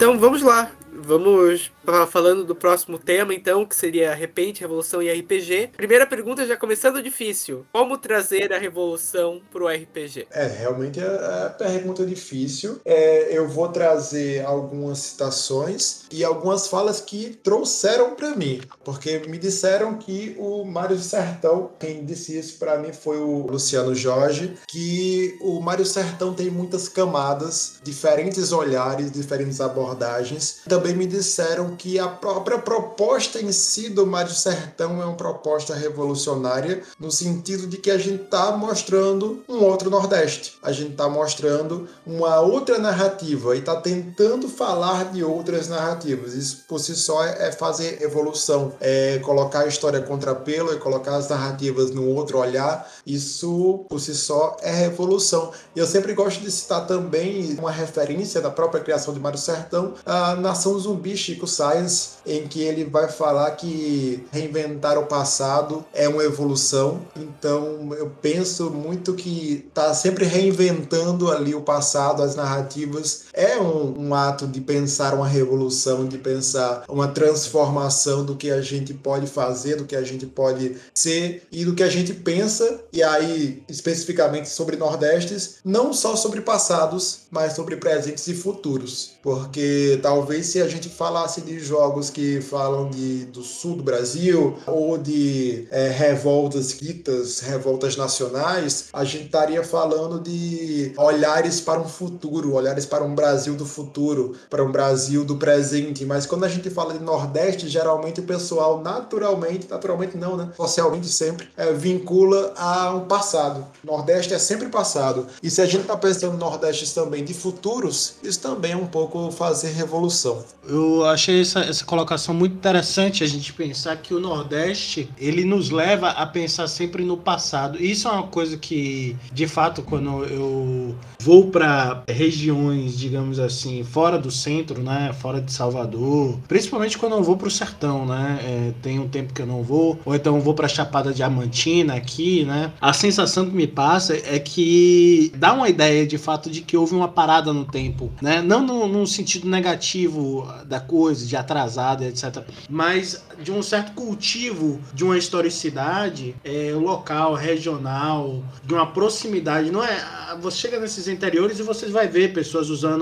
Então vamos lá. Vamos falando do próximo tema, então, que seria Repente, Revolução e RPG. Primeira pergunta, já começando difícil. Como trazer a revolução para o RPG? É, realmente é, é pergunta difícil. É, eu vou trazer algumas citações e algumas falas que trouxeram para mim, porque me disseram que o Mário Sertão, quem disse isso para mim foi o Luciano Jorge, que o Mário Sertão tem muitas camadas, diferentes olhares, diferentes abordagens. Também me disseram que a própria proposta em si do Mário Sertão é uma proposta revolucionária, no sentido de que a gente está mostrando um outro Nordeste. A gente está mostrando uma outra narrativa e está tentando falar de outras narrativas. Isso por si só é fazer evolução, é colocar a história contra pelo, é colocar as narrativas num outro olhar. Isso por si só é revolução. E eu sempre gosto de citar também uma referência da própria criação de Mário Sertão, a Nação Zumbi Chico Science, em que ele vai falar que reinventar o passado é uma evolução. Então eu penso muito que tá sempre reinventando ali o passado, as narrativas. É um, um ato de pensar uma revolução, de pensar uma transformação do que a gente pode fazer, do que a gente pode ser e do que a gente pensa. E aí, especificamente sobre Nordestes, não só sobre passados, mas sobre presentes e futuros. Porque talvez se a gente falasse de jogos que falam de, do sul do Brasil ou de é, revoltas guitas, revoltas nacionais, a gente estaria falando de olhares para um futuro, olhares para um Brasil do futuro, para um Brasil do presente. Mas quando a gente fala de Nordeste, geralmente o pessoal naturalmente, naturalmente não, né? Socialmente sempre é, vincula a um passado. Nordeste é sempre passado. E se a gente está pensando no Nordeste também de futuros, isso também é um pouco fazer revolução. Eu achei essa, essa colocação muito interessante a gente pensar que o Nordeste ele nos leva a pensar sempre no passado. Isso é uma coisa que, de fato, quando eu vou para regiões, digamos assim, fora do centro, né, fora de Salvador, principalmente quando eu vou para o sertão, né, é, tem um tempo que eu não vou, ou então eu vou para Chapada Diamantina aqui, né, a sensação que me passa é que dá uma ideia de fato de que houve uma parada no tempo, né, não no, no sentido negativo da coisa, de atrasado, etc. Mas de um certo cultivo de uma historicidade é, local, regional, de uma proximidade. Não é. Você chega nesses interiores e você vai ver pessoas usando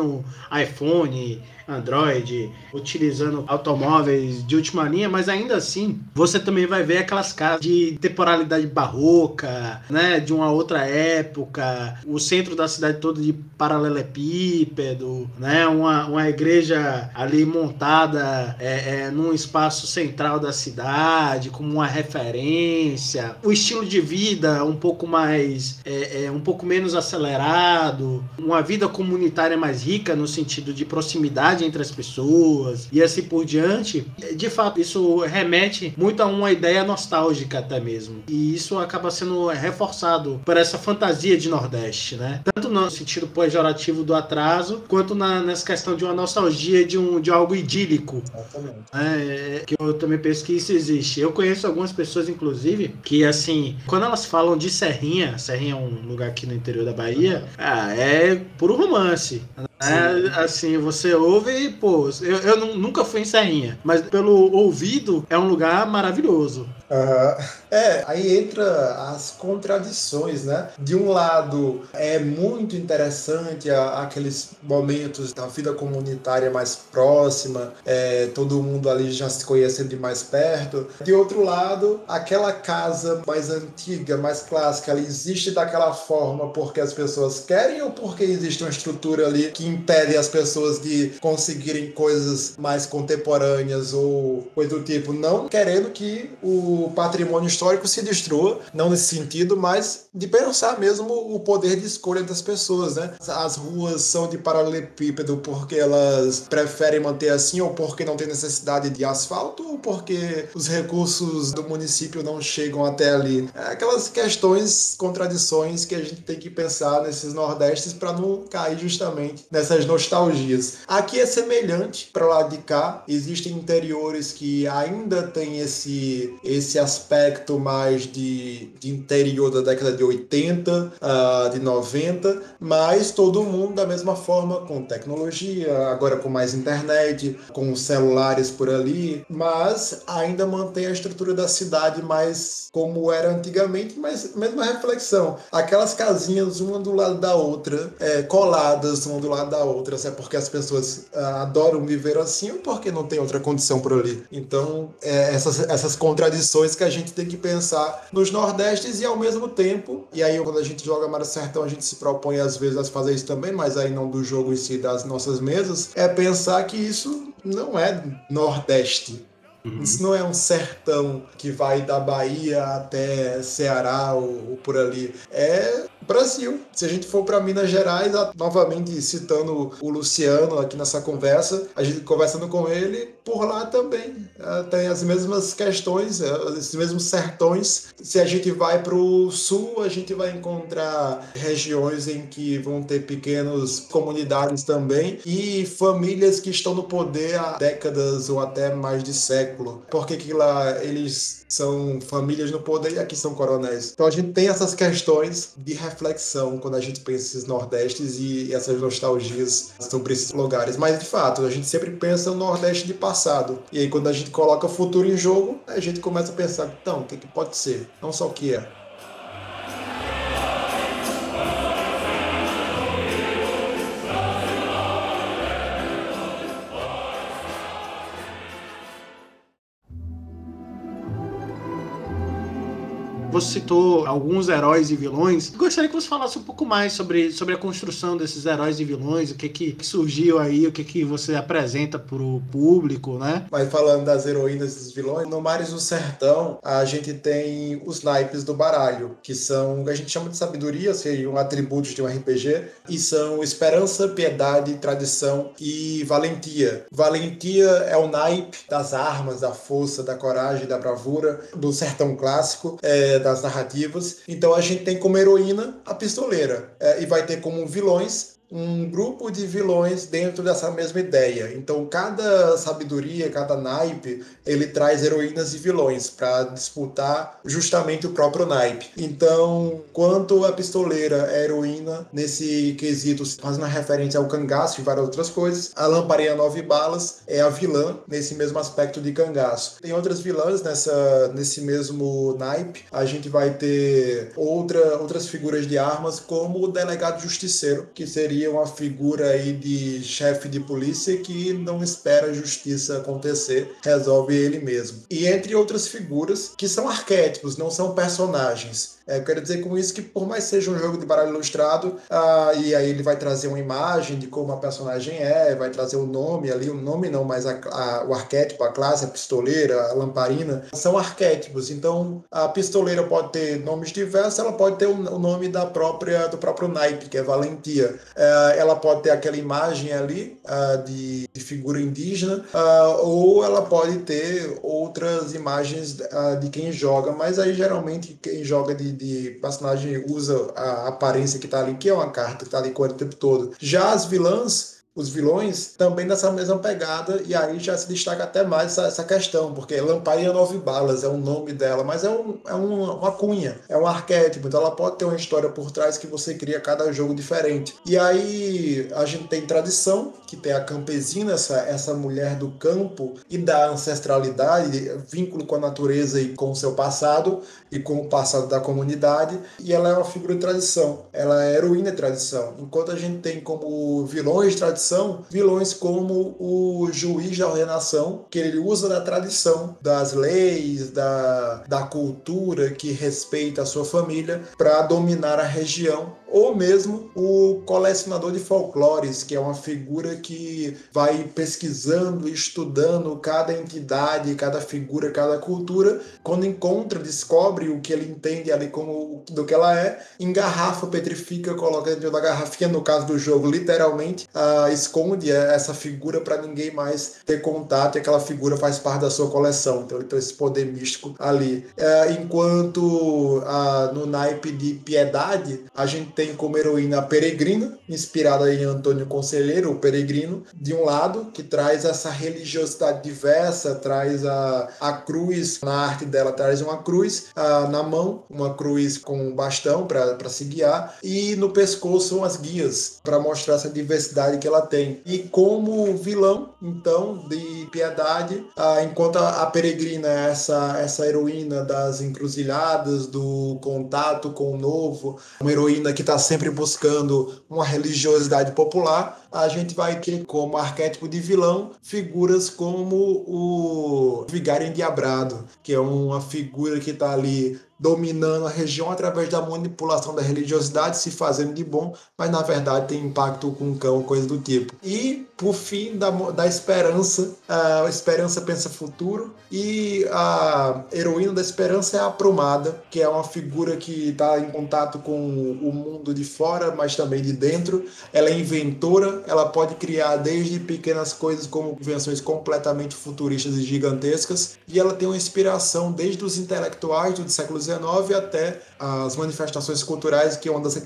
iPhone, Android, utilizando automóveis de última linha, mas ainda assim você também vai ver aquelas casas de temporalidade barroca, né, de uma outra época, o centro da cidade todo de paralelepípedo, né, uma, uma igreja ali montada é, é, num espaço central da cidade como uma referência, o estilo de vida um pouco mais, é, é um pouco menos acelerado, uma vida comunitária mais rica no sentido de proximidade amizade entre as pessoas e assim por diante, de fato, isso remete muito a uma ideia nostálgica até mesmo. E isso acaba sendo reforçado por essa fantasia de Nordeste, né? Tanto no sentido pejorativo do atraso, quanto na, nessa questão de uma nostalgia de, um, de algo idílico. Exatamente. É, que eu também penso que isso existe. Eu conheço algumas pessoas, inclusive, que assim, quando elas falam de Serrinha, Serrinha é um lugar aqui no interior da Bahia, uhum. ah, é puro romance. É, assim, você ouve e, pô, eu, eu nunca fui em Serrinha, mas pelo ouvido é um lugar maravilhoso. Uhum. É, aí entra as contradições, né? De um lado, é muito interessante a, aqueles momentos da vida comunitária mais próxima, é, todo mundo ali já se conhecendo de mais perto. De outro lado, aquela casa mais antiga, mais clássica, ela existe daquela forma porque as pessoas querem ou porque existe uma estrutura ali que impede as pessoas de conseguirem coisas mais contemporâneas ou coisa do tipo, não querendo que o patrimônio histórico se destrua, não nesse sentido, mas de pensar mesmo o poder de escolha das pessoas, né? As ruas são de paralelepípedo porque elas preferem manter assim ou porque não tem necessidade de asfalto ou porque os recursos do município não chegam até ali. É aquelas questões, contradições que a gente tem que pensar nesses nordestes para não cair justamente nessas nostalgias. Aqui é semelhante para lá de cá, existem interiores que ainda tem esse esse aspecto mais de, de interior da década de 80, uh, ah, de 90, mas todo mundo da mesma forma, com tecnologia, agora com mais internet, com celulares por ali, mas ainda mantém a estrutura da cidade mais como era antigamente, mas mesma reflexão. Aquelas casinhas uma do lado da outra, é, coladas uma do lado da outra, se é porque as pessoas uh, adoram viver assim ou porque não tem outra condição por ali. Então, é, essas, essas contradições que a gente tem que pensar nos Nordestes e ao mesmo tempo, e aí quando a gente joga Mar Sertão, a gente se propõe às vezes a fazer isso também, mas aí não do jogo em si, das nossas mesas, é pensar que isso não é Nordeste. Uhum. Isso não é um sertão que vai da Bahia até Ceará ou, ou por ali. É Brasil. Se a gente for para Minas Gerais, novamente citando o Luciano aqui nessa conversa, a gente conversando com ele, por lá também é, tem as mesmas questões, é, esses mesmos sertões. Se a gente vai para o sul, a gente vai encontrar regiões em que vão ter pequenas comunidades também e famílias que estão no poder há décadas ou até mais de século. Porque que lá eles são famílias no poder e aqui são coronéis. Então a gente tem essas questões de reflexão quando a gente pensa esses nordestes e essas nostalgias sobre esses lugares. Mas de fato, a gente sempre pensa no nordeste de passado. E aí quando a gente coloca o futuro em jogo, a gente começa a pensar, então, o que, que pode ser? Não só o que é. Você citou alguns heróis e vilões. Gostaria que você falasse um pouco mais sobre, sobre a construção desses heróis e vilões, o que que surgiu aí, o que que você apresenta pro público, né? Mas falando das heroínas e dos vilões, no Mares do Sertão, a gente tem os naipes do baralho, que são, a gente chama de sabedoria, seriam atributos de um RPG, e são esperança, piedade, tradição e valentia. Valentia é o naipe das armas, da força, da coragem, da bravura, do sertão clássico. É, das narrativas. Então a gente tem como heroína a pistoleira é, e vai ter como vilões um grupo de vilões dentro dessa mesma ideia. Então, cada sabedoria, cada naipe, ele traz heroínas e vilões para disputar justamente o próprio naipe. Então, quanto a pistoleira é heroína nesse quesito, fazendo referência ao cangaço e várias outras coisas, a lamparina nove balas é a vilã nesse mesmo aspecto de cangaço. Tem outras vilãs nessa nesse mesmo naipe. A gente vai ter outra, outras figuras de armas como o delegado justiceiro, que seria seria uma figura aí de chefe de polícia que não espera a justiça acontecer, resolve ele mesmo. E entre outras figuras que são arquétipos, não são personagens. É, eu quero dizer com isso que, por mais seja um jogo de baralho ilustrado, ah, e aí ele vai trazer uma imagem de como a personagem é, vai trazer o nome ali, o nome não, mas a, a, o arquétipo, a classe, a pistoleira, a lamparina, são arquétipos. Então, a pistoleira pode ter nomes diversos, ela pode ter o, o nome da própria, do próprio naipe, que é valentia. É, ela pode ter aquela imagem ali ah, de, de, figura indígena, ah, ou ela pode ter outras imagens ah, de quem joga, mas aí geralmente quem joga de de personagem usa a aparência que tá ali, que é uma carta que tá ali com ele o tempo todo. Já as vilãs, os vilões também nessa mesma pegada, e aí já se destaca até mais essa, essa questão, porque Lamparina Nove Balas é o nome dela, mas é, um, é um, uma cunha, é um arquétipo, então ela pode ter uma história por trás que você cria cada jogo diferente. E aí a gente tem tradição, que tem a campesina, essa, essa mulher do campo e da ancestralidade, vínculo com a natureza e com o seu passado, e com o passado da comunidade, e ela é uma figura de tradição, ela é heroína de tradição. Enquanto a gente tem como vilões de tradição, vilões como o juiz da ordenação, que ele usa da tradição, das leis, da, da cultura que respeita a sua família para dominar a região ou mesmo o colecionador de folclores, que é uma figura que vai pesquisando, estudando cada entidade, cada figura, cada cultura, quando encontra, descobre o que ele entende ali como do que ela é, engarrafa, petrifica, coloca dentro da garrafinha, no caso do jogo, literalmente, uh, esconde essa figura para ninguém mais ter contato e aquela figura faz parte da sua coleção. Então ele tem esse poder místico ali. Uh, enquanto uh, no naipe de piedade, a gente tem como heroína a Peregrina, inspirada em Antônio Conselheiro, o Peregrino, de um lado, que traz essa religiosidade diversa, traz a, a cruz, na arte dela traz uma cruz a, na mão, uma cruz com um bastão para se guiar, e no pescoço umas guias para mostrar essa diversidade que ela tem. E como vilão, então, de piedade, a, enquanto a, a Peregrina é essa, essa heroína das encruzilhadas, do contato com o novo, uma heroína que está sempre buscando uma religiosidade popular, a gente vai ter como arquétipo de vilão figuras como o Vigário Endiabrado, que é uma figura que está ali dominando a região através da manipulação da religiosidade, se fazendo de bom, mas na verdade tem impacto com o cão, coisa do tipo. E, por fim, da, da esperança, a esperança pensa futuro, e a heroína da esperança é a Aprumada, que é uma figura que está em contato com o mundo de fora, mas também de dentro. Ela é inventora, ela pode criar desde pequenas coisas como invenções completamente futuristas e gigantescas, e ela tem uma inspiração desde os intelectuais do século Até as manifestações culturais, que uma das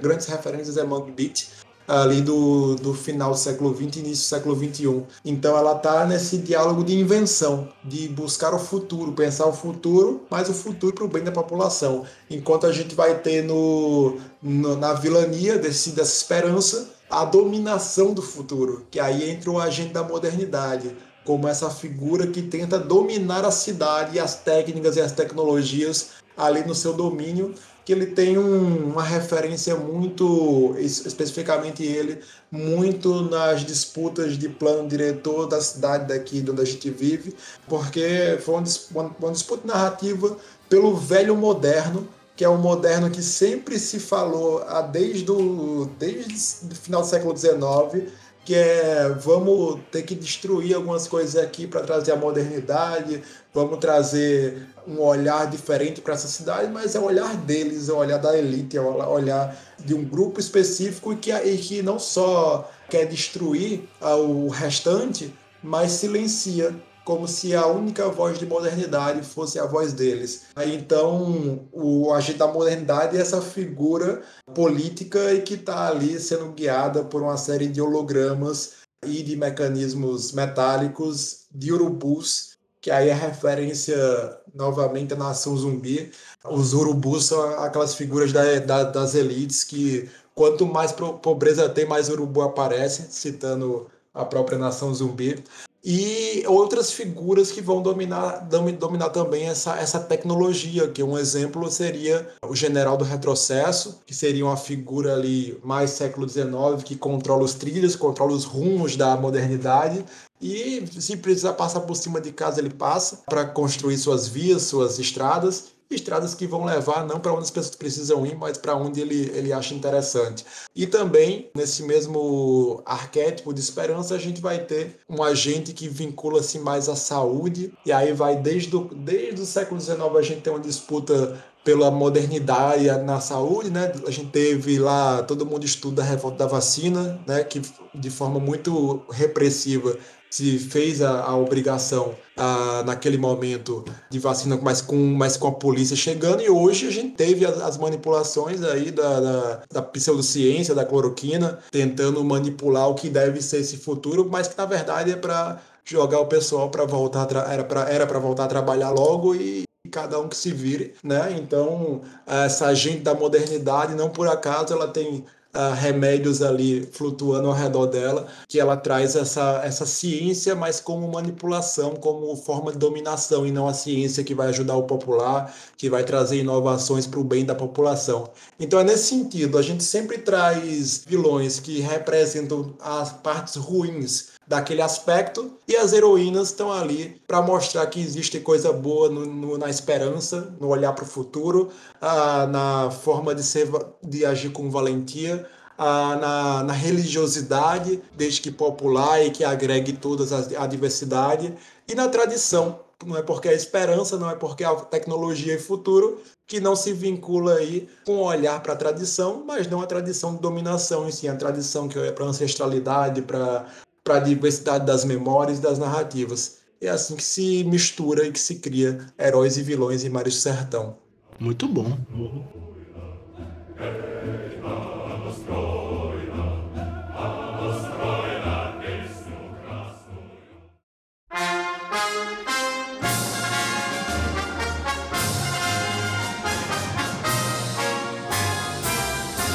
grandes referências é Monkey Beat, ali do, do final do século XX e início do século XXI. Então ela está nesse diálogo de invenção, de buscar o futuro, pensar o futuro, mas o futuro para o bem da população. Enquanto a gente vai ter no, no, na vilania desse, dessa esperança a dominação do futuro, que aí entra o agente da modernidade como essa figura que tenta dominar a cidade e as técnicas e as tecnologias ali no seu domínio, que ele tem um, uma referência muito, especificamente ele, muito nas disputas de plano diretor da cidade daqui onde a gente vive, porque foi uma, uma disputa narrativa pelo velho moderno, que é um moderno que sempre se falou desde o, desde o final do século XIX, que é vamos ter que destruir algumas coisas aqui para trazer a modernidade, vamos trazer um olhar diferente para essa cidade, mas é o olhar deles, é o olhar da elite, é o olhar de um grupo específico que, e que não só quer destruir o restante, mas silencia como se a única voz de modernidade fosse a voz deles. Então, o agente da modernidade é essa figura política e que está ali sendo guiada por uma série de hologramas e de mecanismos metálicos de urubus, que aí é referência novamente à nação zumbi. Os urubus são aquelas figuras da, da, das elites que quanto mais pobreza tem, mais urubu aparece, citando a própria nação zumbi e outras figuras que vão dominar, dominar também essa, essa tecnologia, que um exemplo seria o general do retrocesso, que seria uma figura ali mais século XIX, que controla os trilhos, controla os rumos da modernidade, e se precisar passar por cima de casa, ele passa para construir suas vias, suas estradas, estradas que vão levar não para onde as pessoas precisam ir, mas para onde ele, ele acha interessante. E também, nesse mesmo arquétipo de esperança, a gente vai ter um agente que vincula-se mais à saúde, e aí vai desde o, desde o século XIX a gente tem uma disputa pela modernidade na saúde, né? A gente teve lá, todo mundo estuda a revolta da vacina, né? Que de forma muito repressiva se fez a, a obrigação a, naquele momento de vacina, mas com, mas com a polícia chegando, e hoje a gente teve as, as manipulações aí da, da, da, pseudociência, da cloroquina, tentando manipular o que deve ser esse futuro, mas que na verdade é para jogar o pessoal para voltar era para era voltar a trabalhar logo e cada um que se vire, né? Então, essa gente da modernidade, não por acaso ela tem uh, remédios ali flutuando ao redor dela, que ela traz essa, essa ciência, mas como manipulação, como forma de dominação, e não a ciência que vai ajudar o popular, que vai trazer inovações para o bem da população. Então é nesse sentido, a gente sempre traz vilões que representam as partes ruins daquele aspecto e as heroínas estão ali para mostrar que existe coisa boa no, no, na esperança, no olhar para o futuro, ah, na forma de ser, de agir com valentia, ah, na, na, religiosidade, desde que popular e que agregue todas a, a diversidade e na tradição. Não é porque a esperança, não é porque a tecnologia e futuro que não se vincula aí com o olhar para a tradição, mas não a tradição de dominação, e sim a tradição que é para ancestralidade, para para a diversidade das memórias e das narrativas. É assim que se mistura e que se cria heróis e vilões em Mário Sertão. Muito bom.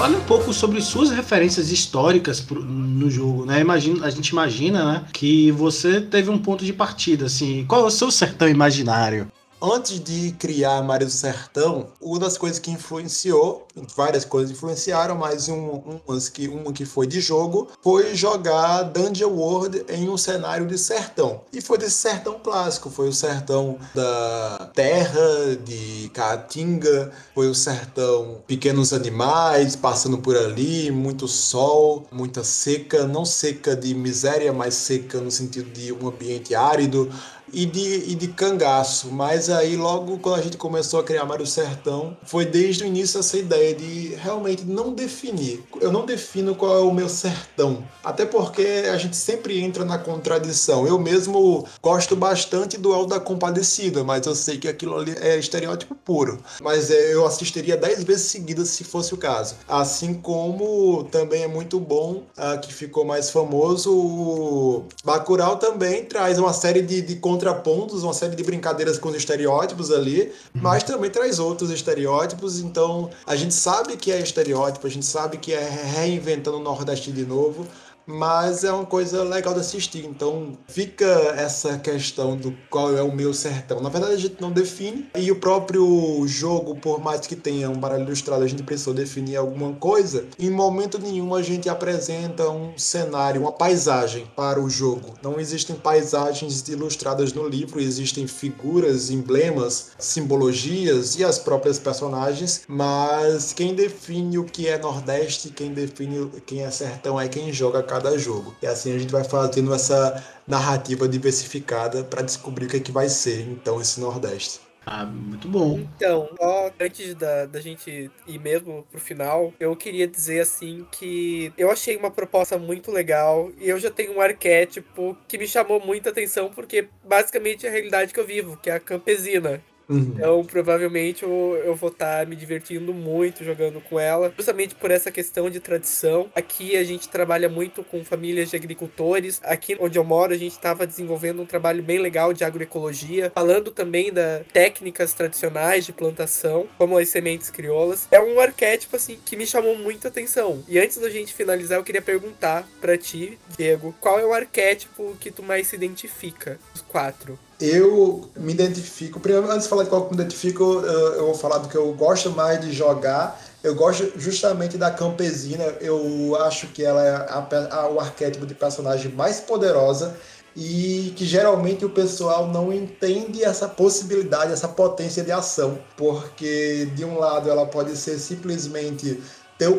Fale um pouco sobre suas referências históricas no jogo, né? Imagina, a gente imagina, né, que você teve um ponto de partida, assim. Qual é o seu sertão imaginário? Antes de criar Mario do Sertão, uma das coisas que influenciou, várias coisas influenciaram, mas um, umas que, uma que foi de jogo, foi jogar Dungeon World em um cenário de sertão. E foi desse sertão clássico, foi o sertão da terra, de Caatinga, foi o sertão pequenos animais passando por ali, muito sol, muita seca, não seca de miséria, mas seca no sentido de um ambiente árido, e de, e de cangaço. Mas aí, logo quando a gente começou a criar Mário Sertão, foi desde o início essa ideia de realmente não definir. Eu não defino qual é o meu sertão. Até porque a gente sempre entra na contradição. Eu mesmo gosto bastante do Alto da Compadecida, mas eu sei que aquilo ali é estereótipo puro. Mas é, eu assistiria dez vezes seguidas se fosse o caso. Assim como também é muito bom, uh, que ficou mais famoso, o Bacurau também traz uma série de, de contrapontos, uma série de brincadeiras com os estereótipos ali, uhum. mas também traz outros estereótipos. Então a gente sabe que é estereótipo, a gente sabe que é reinventando o Nordeste de novo, mas é uma coisa legal de assistir. Então fica essa questão do qual é o meu sertão. Na verdade, a gente não define, e o próprio jogo, por mais que tenha um baralho ilustrado, a gente precisou definir alguma coisa. Em momento nenhum a gente apresenta um cenário, uma paisagem para o jogo. Não existem paisagens ilustradas no livro, existem figuras, emblemas, simbologias e as próprias personagens, mas quem define o que é Nordeste, quem define quem é sertão é quem joga cada jogo. E assim a gente vai fazendo essa narrativa diversificada para descobrir o que, é que vai ser então esse Nordeste. Ah, muito bom. Então, ó, antes da, da gente ir mesmo pro final, eu queria dizer assim que eu achei uma proposta muito legal e eu já tenho um arquétipo que me chamou muita atenção porque basicamente é a realidade que eu vivo, que é a campesina. Uhum. Então, provavelmente eu, eu vou estar tá me divertindo muito jogando com ela, justamente por essa questão de tradição. Aqui a gente trabalha muito com famílias de agricultores. Aqui onde eu moro, a gente estava desenvolvendo um trabalho bem legal de agroecologia, falando também das técnicas tradicionais de plantação, como as sementes crioulas. É um arquétipo assim que me chamou muita atenção. E antes da gente finalizar, eu queria perguntar para ti, Diego, qual é o arquétipo que tu mais se identifica dos quatro? Eu me identifico. Primeiro, antes de falar de qual que me identifico, eu vou falar do que eu gosto mais de jogar. Eu gosto justamente da campesina. Eu acho que ela é a, a, o arquétipo de personagem mais poderosa e que geralmente o pessoal não entende essa possibilidade, essa potência de ação, porque de um lado ela pode ser simplesmente ter,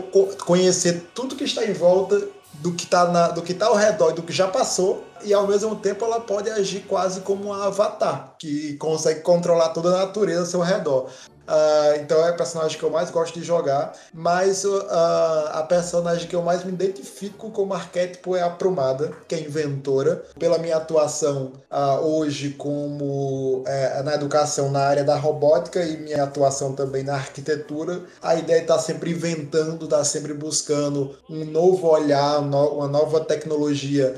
conhecer tudo que está em volta do que está do que tá ao redor, do que já passou e ao mesmo tempo ela pode agir quase como um avatar, que consegue controlar toda a natureza ao seu redor. Uh, então é a personagem que eu mais gosto de jogar, mas uh, a personagem que eu mais me identifico como arquétipo é a Prumada, que é inventora. Pela minha atuação uh, hoje como é, na educação na área da robótica e minha atuação também na arquitetura, a ideia é estar sempre inventando, estar sempre buscando um novo olhar, uma nova tecnologia,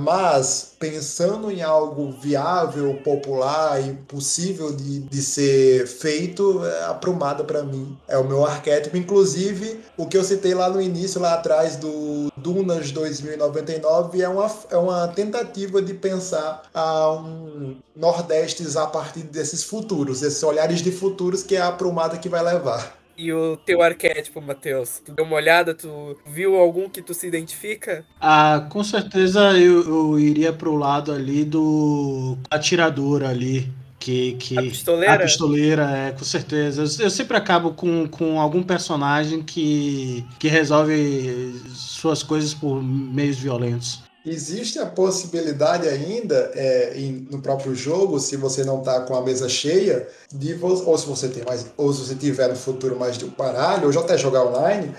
mas pensando em algo viável, popular e possível de, de ser feito, é aprumada para mim. É o meu arquétipo. Inclusive, o que eu citei lá no início, lá atrás do Dunas 2099, é uma, é uma tentativa de pensar a um Nordestes a partir desses futuros, esses olhares de futuros que é a aprumada que vai levar. E o teu arquétipo, Matheus? Tu deu uma olhada? Tu viu algum que tu se identifica? Ah, com certeza eu, eu iria pro lado ali do atirador ali. Que, que, a pistoleira? A pistoleira, é, com certeza. Eu, eu, sempre acabo com, com algum personagem que, que resolve suas coisas por meios violentos. Existe a possibilidade ainda, é, em, no próprio jogo, se você não está com a mesa cheia, de ou se você tem mais, ou se você tiver no futuro mais de um baralho, ou já até jogar online,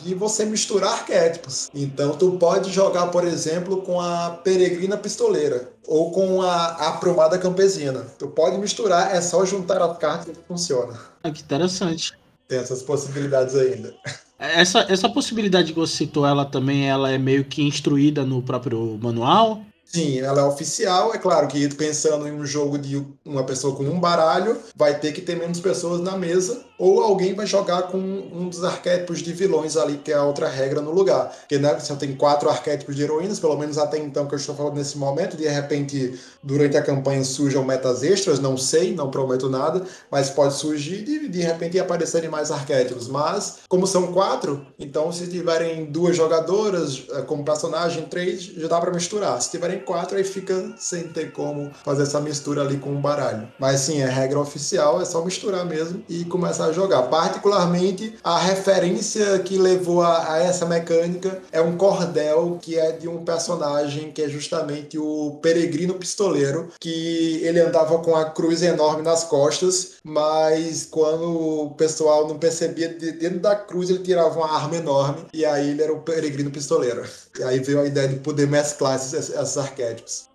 de você misturar arquétipos. Então tu pode jogar, por exemplo, com a peregrina pistoleira ou com a aprumada campesina. Tu pode misturar, é só juntar as cartas que funciona. Ah, que interessante. Tem essas possibilidades ainda. [laughs] Essa, essa possibilidade que você citou, ela também ela é meio que instruída no próprio manual? Sim, ela é oficial. É claro que pensando em um jogo de uma pessoa com um baralho, vai ter que ter menos pessoas na mesa, ou alguém vai jogar com um dos arquétipos de vilões ali, que é a outra regra no lugar. Porque né, você tem quatro arquétipos de heroínas, pelo menos até então que eu estou falando nesse momento, de repente, durante a campanha surjam metas extras, não sei, não prometo nada, mas pode surgir e de repente aparecerem mais arquétipos. Mas, como são quatro, então se tiverem duas jogadoras eh, como personagem, três, já dá para misturar. Se tiverem quatro, aí fica sem ter como fazer essa mistura ali com o baralho. Mas sim, é regra oficial, é só misturar mesmo e começar a jogar. Particularmente, a referência que levou a, a essa mecânica é um cordel que é de um personagem que é justamente o Peregrino Pistoleiro, que ele andava com a cruz enorme nas costas, mas quando o pessoal não percebia, dentro da cruz ele tirava uma arma enorme e aí ele era o Peregrino Pistoleiro. E aí veio a ideia de poder mesclar esses, esses arquétipos.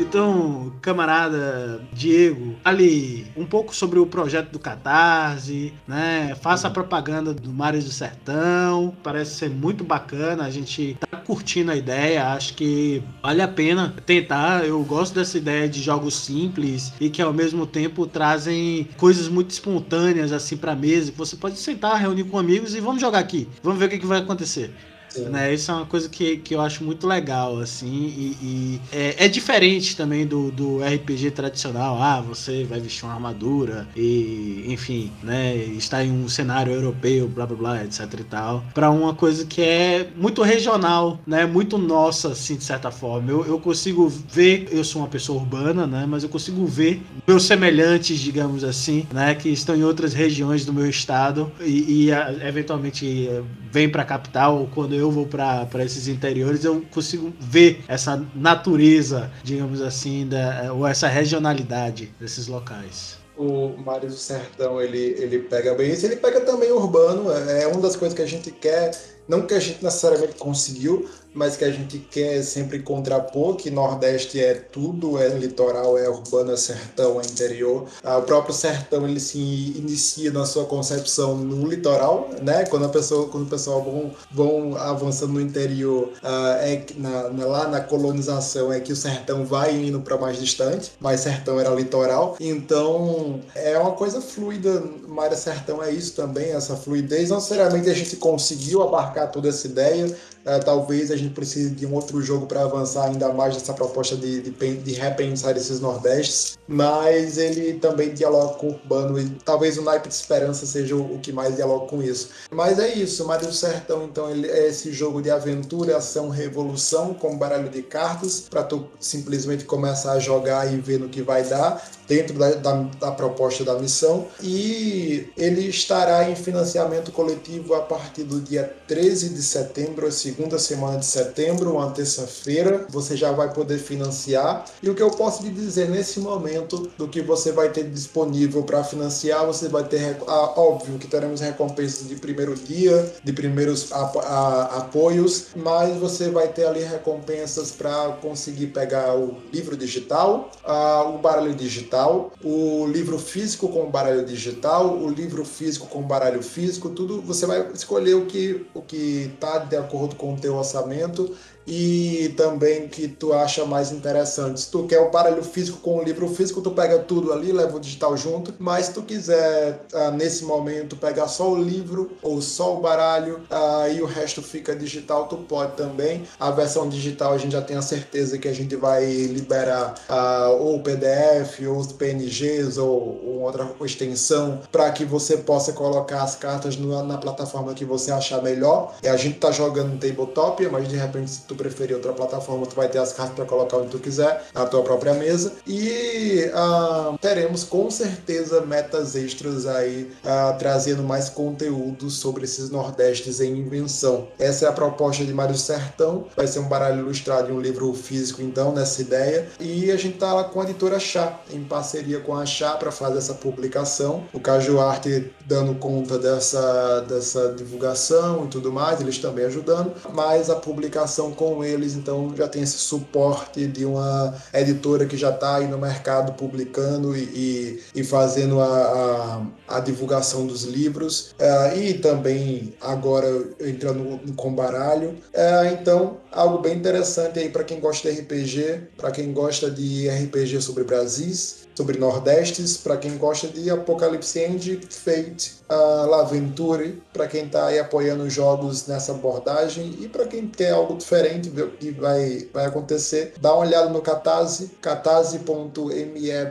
Então, camarada Diego, ali um pouco sobre o projeto do Catarse, né? Faça a propaganda do Mares do Sertão. Parece ser muito bacana. A gente tá curtindo a ideia. Acho que vale a pena tentar. Eu gosto dessa ideia de jogos simples e que ao mesmo tempo trazem coisas muito espontâneas assim para mesa. Que você pode sentar, reunir com amigos e vamos jogar aqui. Vamos ver o que, que vai acontecer. Né? Isso é uma coisa que, que eu acho muito legal, assim, e, e é, é, diferente também do, do RPG tradicional. Ah, você vai vestir uma armadura e, enfim, né, está em um cenário europeu, blá blá blá, etc e tal, para uma coisa que é muito regional, né, muito nossa, assim, de certa forma. Eu, eu consigo ver, eu sou uma pessoa urbana, né, mas eu consigo ver meus semelhantes, digamos assim, né, que estão em outras regiões do meu estado e, e eventualmente vêm para a capital quando eu eu vou para esses interiores, eu consigo ver essa natureza, digamos assim, da, ou essa regionalidade desses locais. O Mário do Sertão ele, ele pega bem isso, ele pega também urbano, é, é uma das coisas que a gente quer, não que a gente necessariamente conseguiu, mas que a gente quer sempre contrapor, que Nordeste é tudo, é litoral, é urbano, é sertão, é interior. Ah, o próprio sertão ele se inicia na sua concepção no litoral, né? Quando a pessoa, quando o pessoal vão, vão avançando no interior, ah, é na, na, lá na colonização é que o sertão vai indo para mais distante, mas sertão era litoral. Então é uma coisa fluida. Mária Sertão é isso também, essa fluidez. Não necessariamente a gente conseguiu abarcar toda essa ideia, é, talvez a gente precise de um outro jogo para avançar ainda mais nessa proposta de, de, de, repensar esses Nordestes, mas ele também dialoga com o urbano e talvez o naipe de esperança seja o, o que mais dialoga com isso. Mas é isso, Maria do Sertão, então, ele é esse jogo de aventura, ação, revolução com baralho de cartas para tu simplesmente começar a jogar e ver no que vai dar dentro da, da, da, proposta da missão e ele estará em financiamento coletivo a partir do dia 13 de setembro, segunda semana de setembro, uma terça-feira, você já vai poder financiar. E o que eu posso lhe dizer nesse momento do que você vai ter disponível para financiar, você vai ter, ah, óbvio que teremos recompensas de primeiro dia, de primeiros ap a, apoios, mas você vai ter ali recompensas para conseguir pegar o livro digital, ah, o baralho digital digital, o livro físico com baralho digital, o livro físico com baralho físico, tudo você vai escolher o que o que está de acordo com o teu orçamento e também que tu acha mais interessante. Se tu quer o baralho físico com o livro físico, tu pega tudo ali, leva o digital junto. Mas se tu quiser, ah, nesse momento, pegar só o livro ou só o baralho ah, e o resto fica digital, tu pode também. A versão digital a gente já tem a certeza que a gente vai liberar ah, ou o PDF ou os PNGs ou, ou outra extensão para que você possa colocar as cartas na, na plataforma que você achar melhor. E a gente tá jogando tabletop, mas de repente se tu preferir outra plataforma, tu vai ter as cartas para colocar onde tu quiser, na tua própria mesa. E uh, teremos com certeza metas extras aí, uh, trazendo mais conteúdo sobre esses Nordestes em invenção. Essa é a proposta de Mário Sertão, vai ser um baralho ilustrado e um livro físico, então, nessa ideia. E a gente tá lá com a editora Chá, em parceria com a Chá, para fazer essa publicação. O Caju Arte dando conta dessa, dessa divulgação e tudo mais, eles também ajudando, mas a publicação com eles, então já tem esse suporte de uma editora que já está aí no mercado publicando e, e, e fazendo a, a, a, divulgação dos livros, uh, e também agora entrando com baralho. Uh, então, algo bem interessante aí para quem gosta de RPG, para quem gosta de RPG sobre Brasis, sobre Nordestes, para quem gosta de Apocalipse End, Fate, a Laventure, para quem está aí apoiando jogos nessa abordagem e para quem quer algo diferente, ver o que vai, vai acontecer, dá uma olhada no Catarse, catarse.me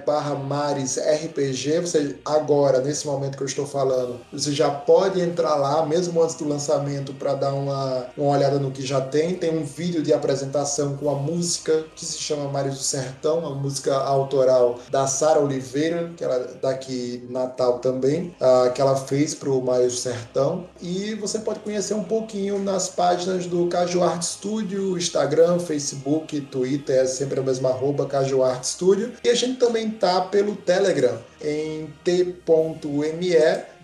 barra Mares RPG, você agora, nesse momento que eu estou falando, você já pode entrar lá, mesmo antes do lançamento, para dar uma, uma olhada no que já tem, tem um vídeo de apresentação com a música que se chama Mares do Sertão, a música autoral da Sara Oliveira, que ela é daqui Natal também, uh, que ela fez para o Maio Sertão. E você pode conhecer um pouquinho nas páginas do Caju Art Studio, Instagram, Facebook, Twitter, é sempre a mesma arroba Caju Art Studio. E a gente também tá pelo Telegram em t.me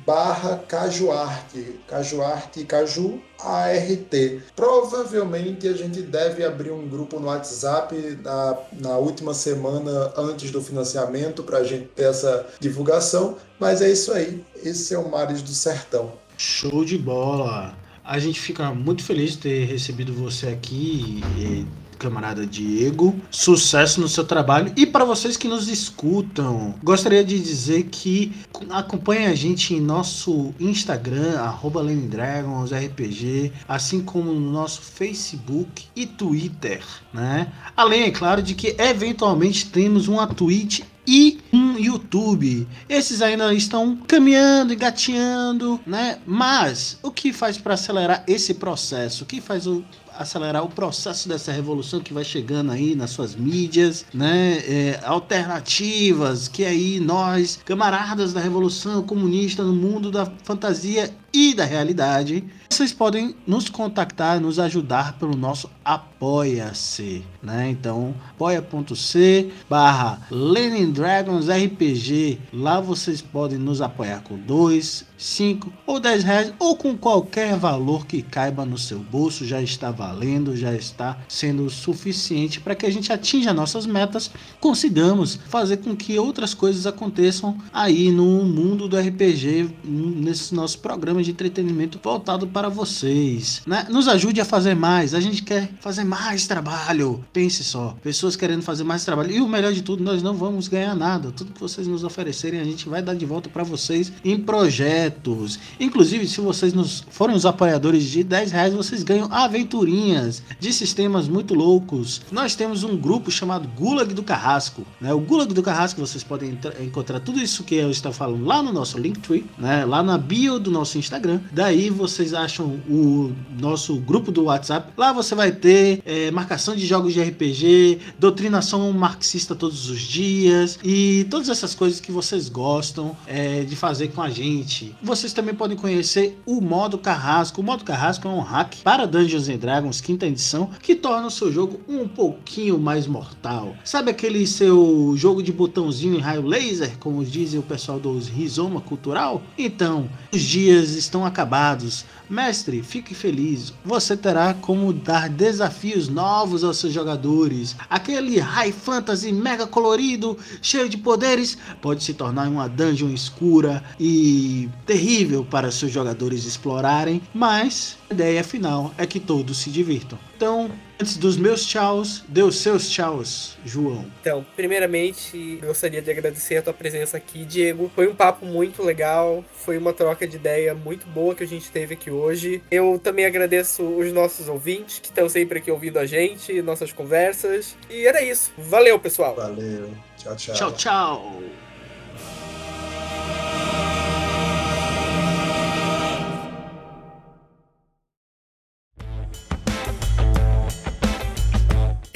barra Cajuarte, Cajuarte Caju ART. Provavelmente a gente deve abrir um grupo no WhatsApp na, na última semana antes do financiamento para a gente ter essa divulgação, mas é isso aí. Esse é o Mares do Sertão. Show de bola! A gente fica muito feliz de ter recebido você aqui. E camarada Diego. Sucesso no seu trabalho. E para vocês que nos escutam, gostaria de dizer que acompanhe a gente em nosso Instagram, arroba RPG, assim como no nosso Facebook e Twitter, né? Além, é claro, de que eventualmente temos uma Twitch e um YouTube. Esses ainda estão caminhando, engateando, né? Mas o que faz para acelerar esse processo? O que faz o acelerar o processo dessa revolução que vai chegando aí nas suas mídias, né? É, alternativas que aí nós, camaradas da revolução comunista no mundo da fantasia e da realidade, vocês podem nos contactar, nos ajudar pelo nosso Apoia-se, né? Então, apoia.c barra Lenin Dragons RPG. Lá vocês podem nos apoiar com 2, 5 ou 10 reais ou com qualquer valor que caiba no seu bolso. Já está valendo, já está sendo suficiente para que a gente atinja nossas metas, consigamos fazer com que outras coisas aconteçam aí no mundo do RPG, nesse nosso programa de entretenimento voltado para vocês. Né? Nos ajude a fazer mais. A gente quer fazer mais trabalho. Pense só, pessoas querendo fazer mais trabalho. E o melhor de tudo, nós não vamos ganhar nada. Tudo que vocês nos oferecerem, a gente vai dar de volta para vocês em projetos. Inclusive, se vocês nos forem os apoiadores de 10 reais, vocês ganham aventurinhas de sistemas muito loucos. Nós temos um grupo chamado Gulag do Carrasco. Né? O Gulag do Carrasco, vocês podem encontrar tudo isso que eu estou falando lá no nosso Linktree, né? lá na bio do nosso Instagram. Daí vocês acham o nosso grupo do WhatsApp. Lá você vai ter é, marcação de jogos de RPG, doutrinação marxista todos os dias e todas essas coisas que vocês gostam é, de fazer com a gente. Vocês também podem conhecer o modo Carrasco. O modo Carrasco é um hack para Dungeons and Dragons quinta edição que torna o seu jogo um pouquinho mais mortal. Sabe aquele seu jogo de botãozinho em raio laser, como dizem o pessoal dos Rizoma Cultural? Então, os dias estão acabados. Mestre, fique feliz. Você terá como dar desafios novos aos seus jogadores. Aquele high fantasy mega colorido, cheio de poderes, pode se tornar uma dungeon escura e terrível para seus jogadores explorarem, mas a ideia final é que todos se divirtam. Então, Antes dos meus tchauz, dê os seus tchauz, João. Então, primeiramente, gostaria de agradecer a tua presença aqui, Diego. Foi um papo muito legal, foi uma troca de ideia muito boa que a gente teve aqui hoje. Eu também agradeço os nossos ouvintes que estão sempre aqui ouvindo a gente, nossas conversas. E era isso. Valeu, pessoal. Valeu. Tchau, tchau. Tchau, tchau.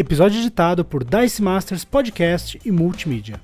Episódio editado por Dice Masters Podcast e Multimídia.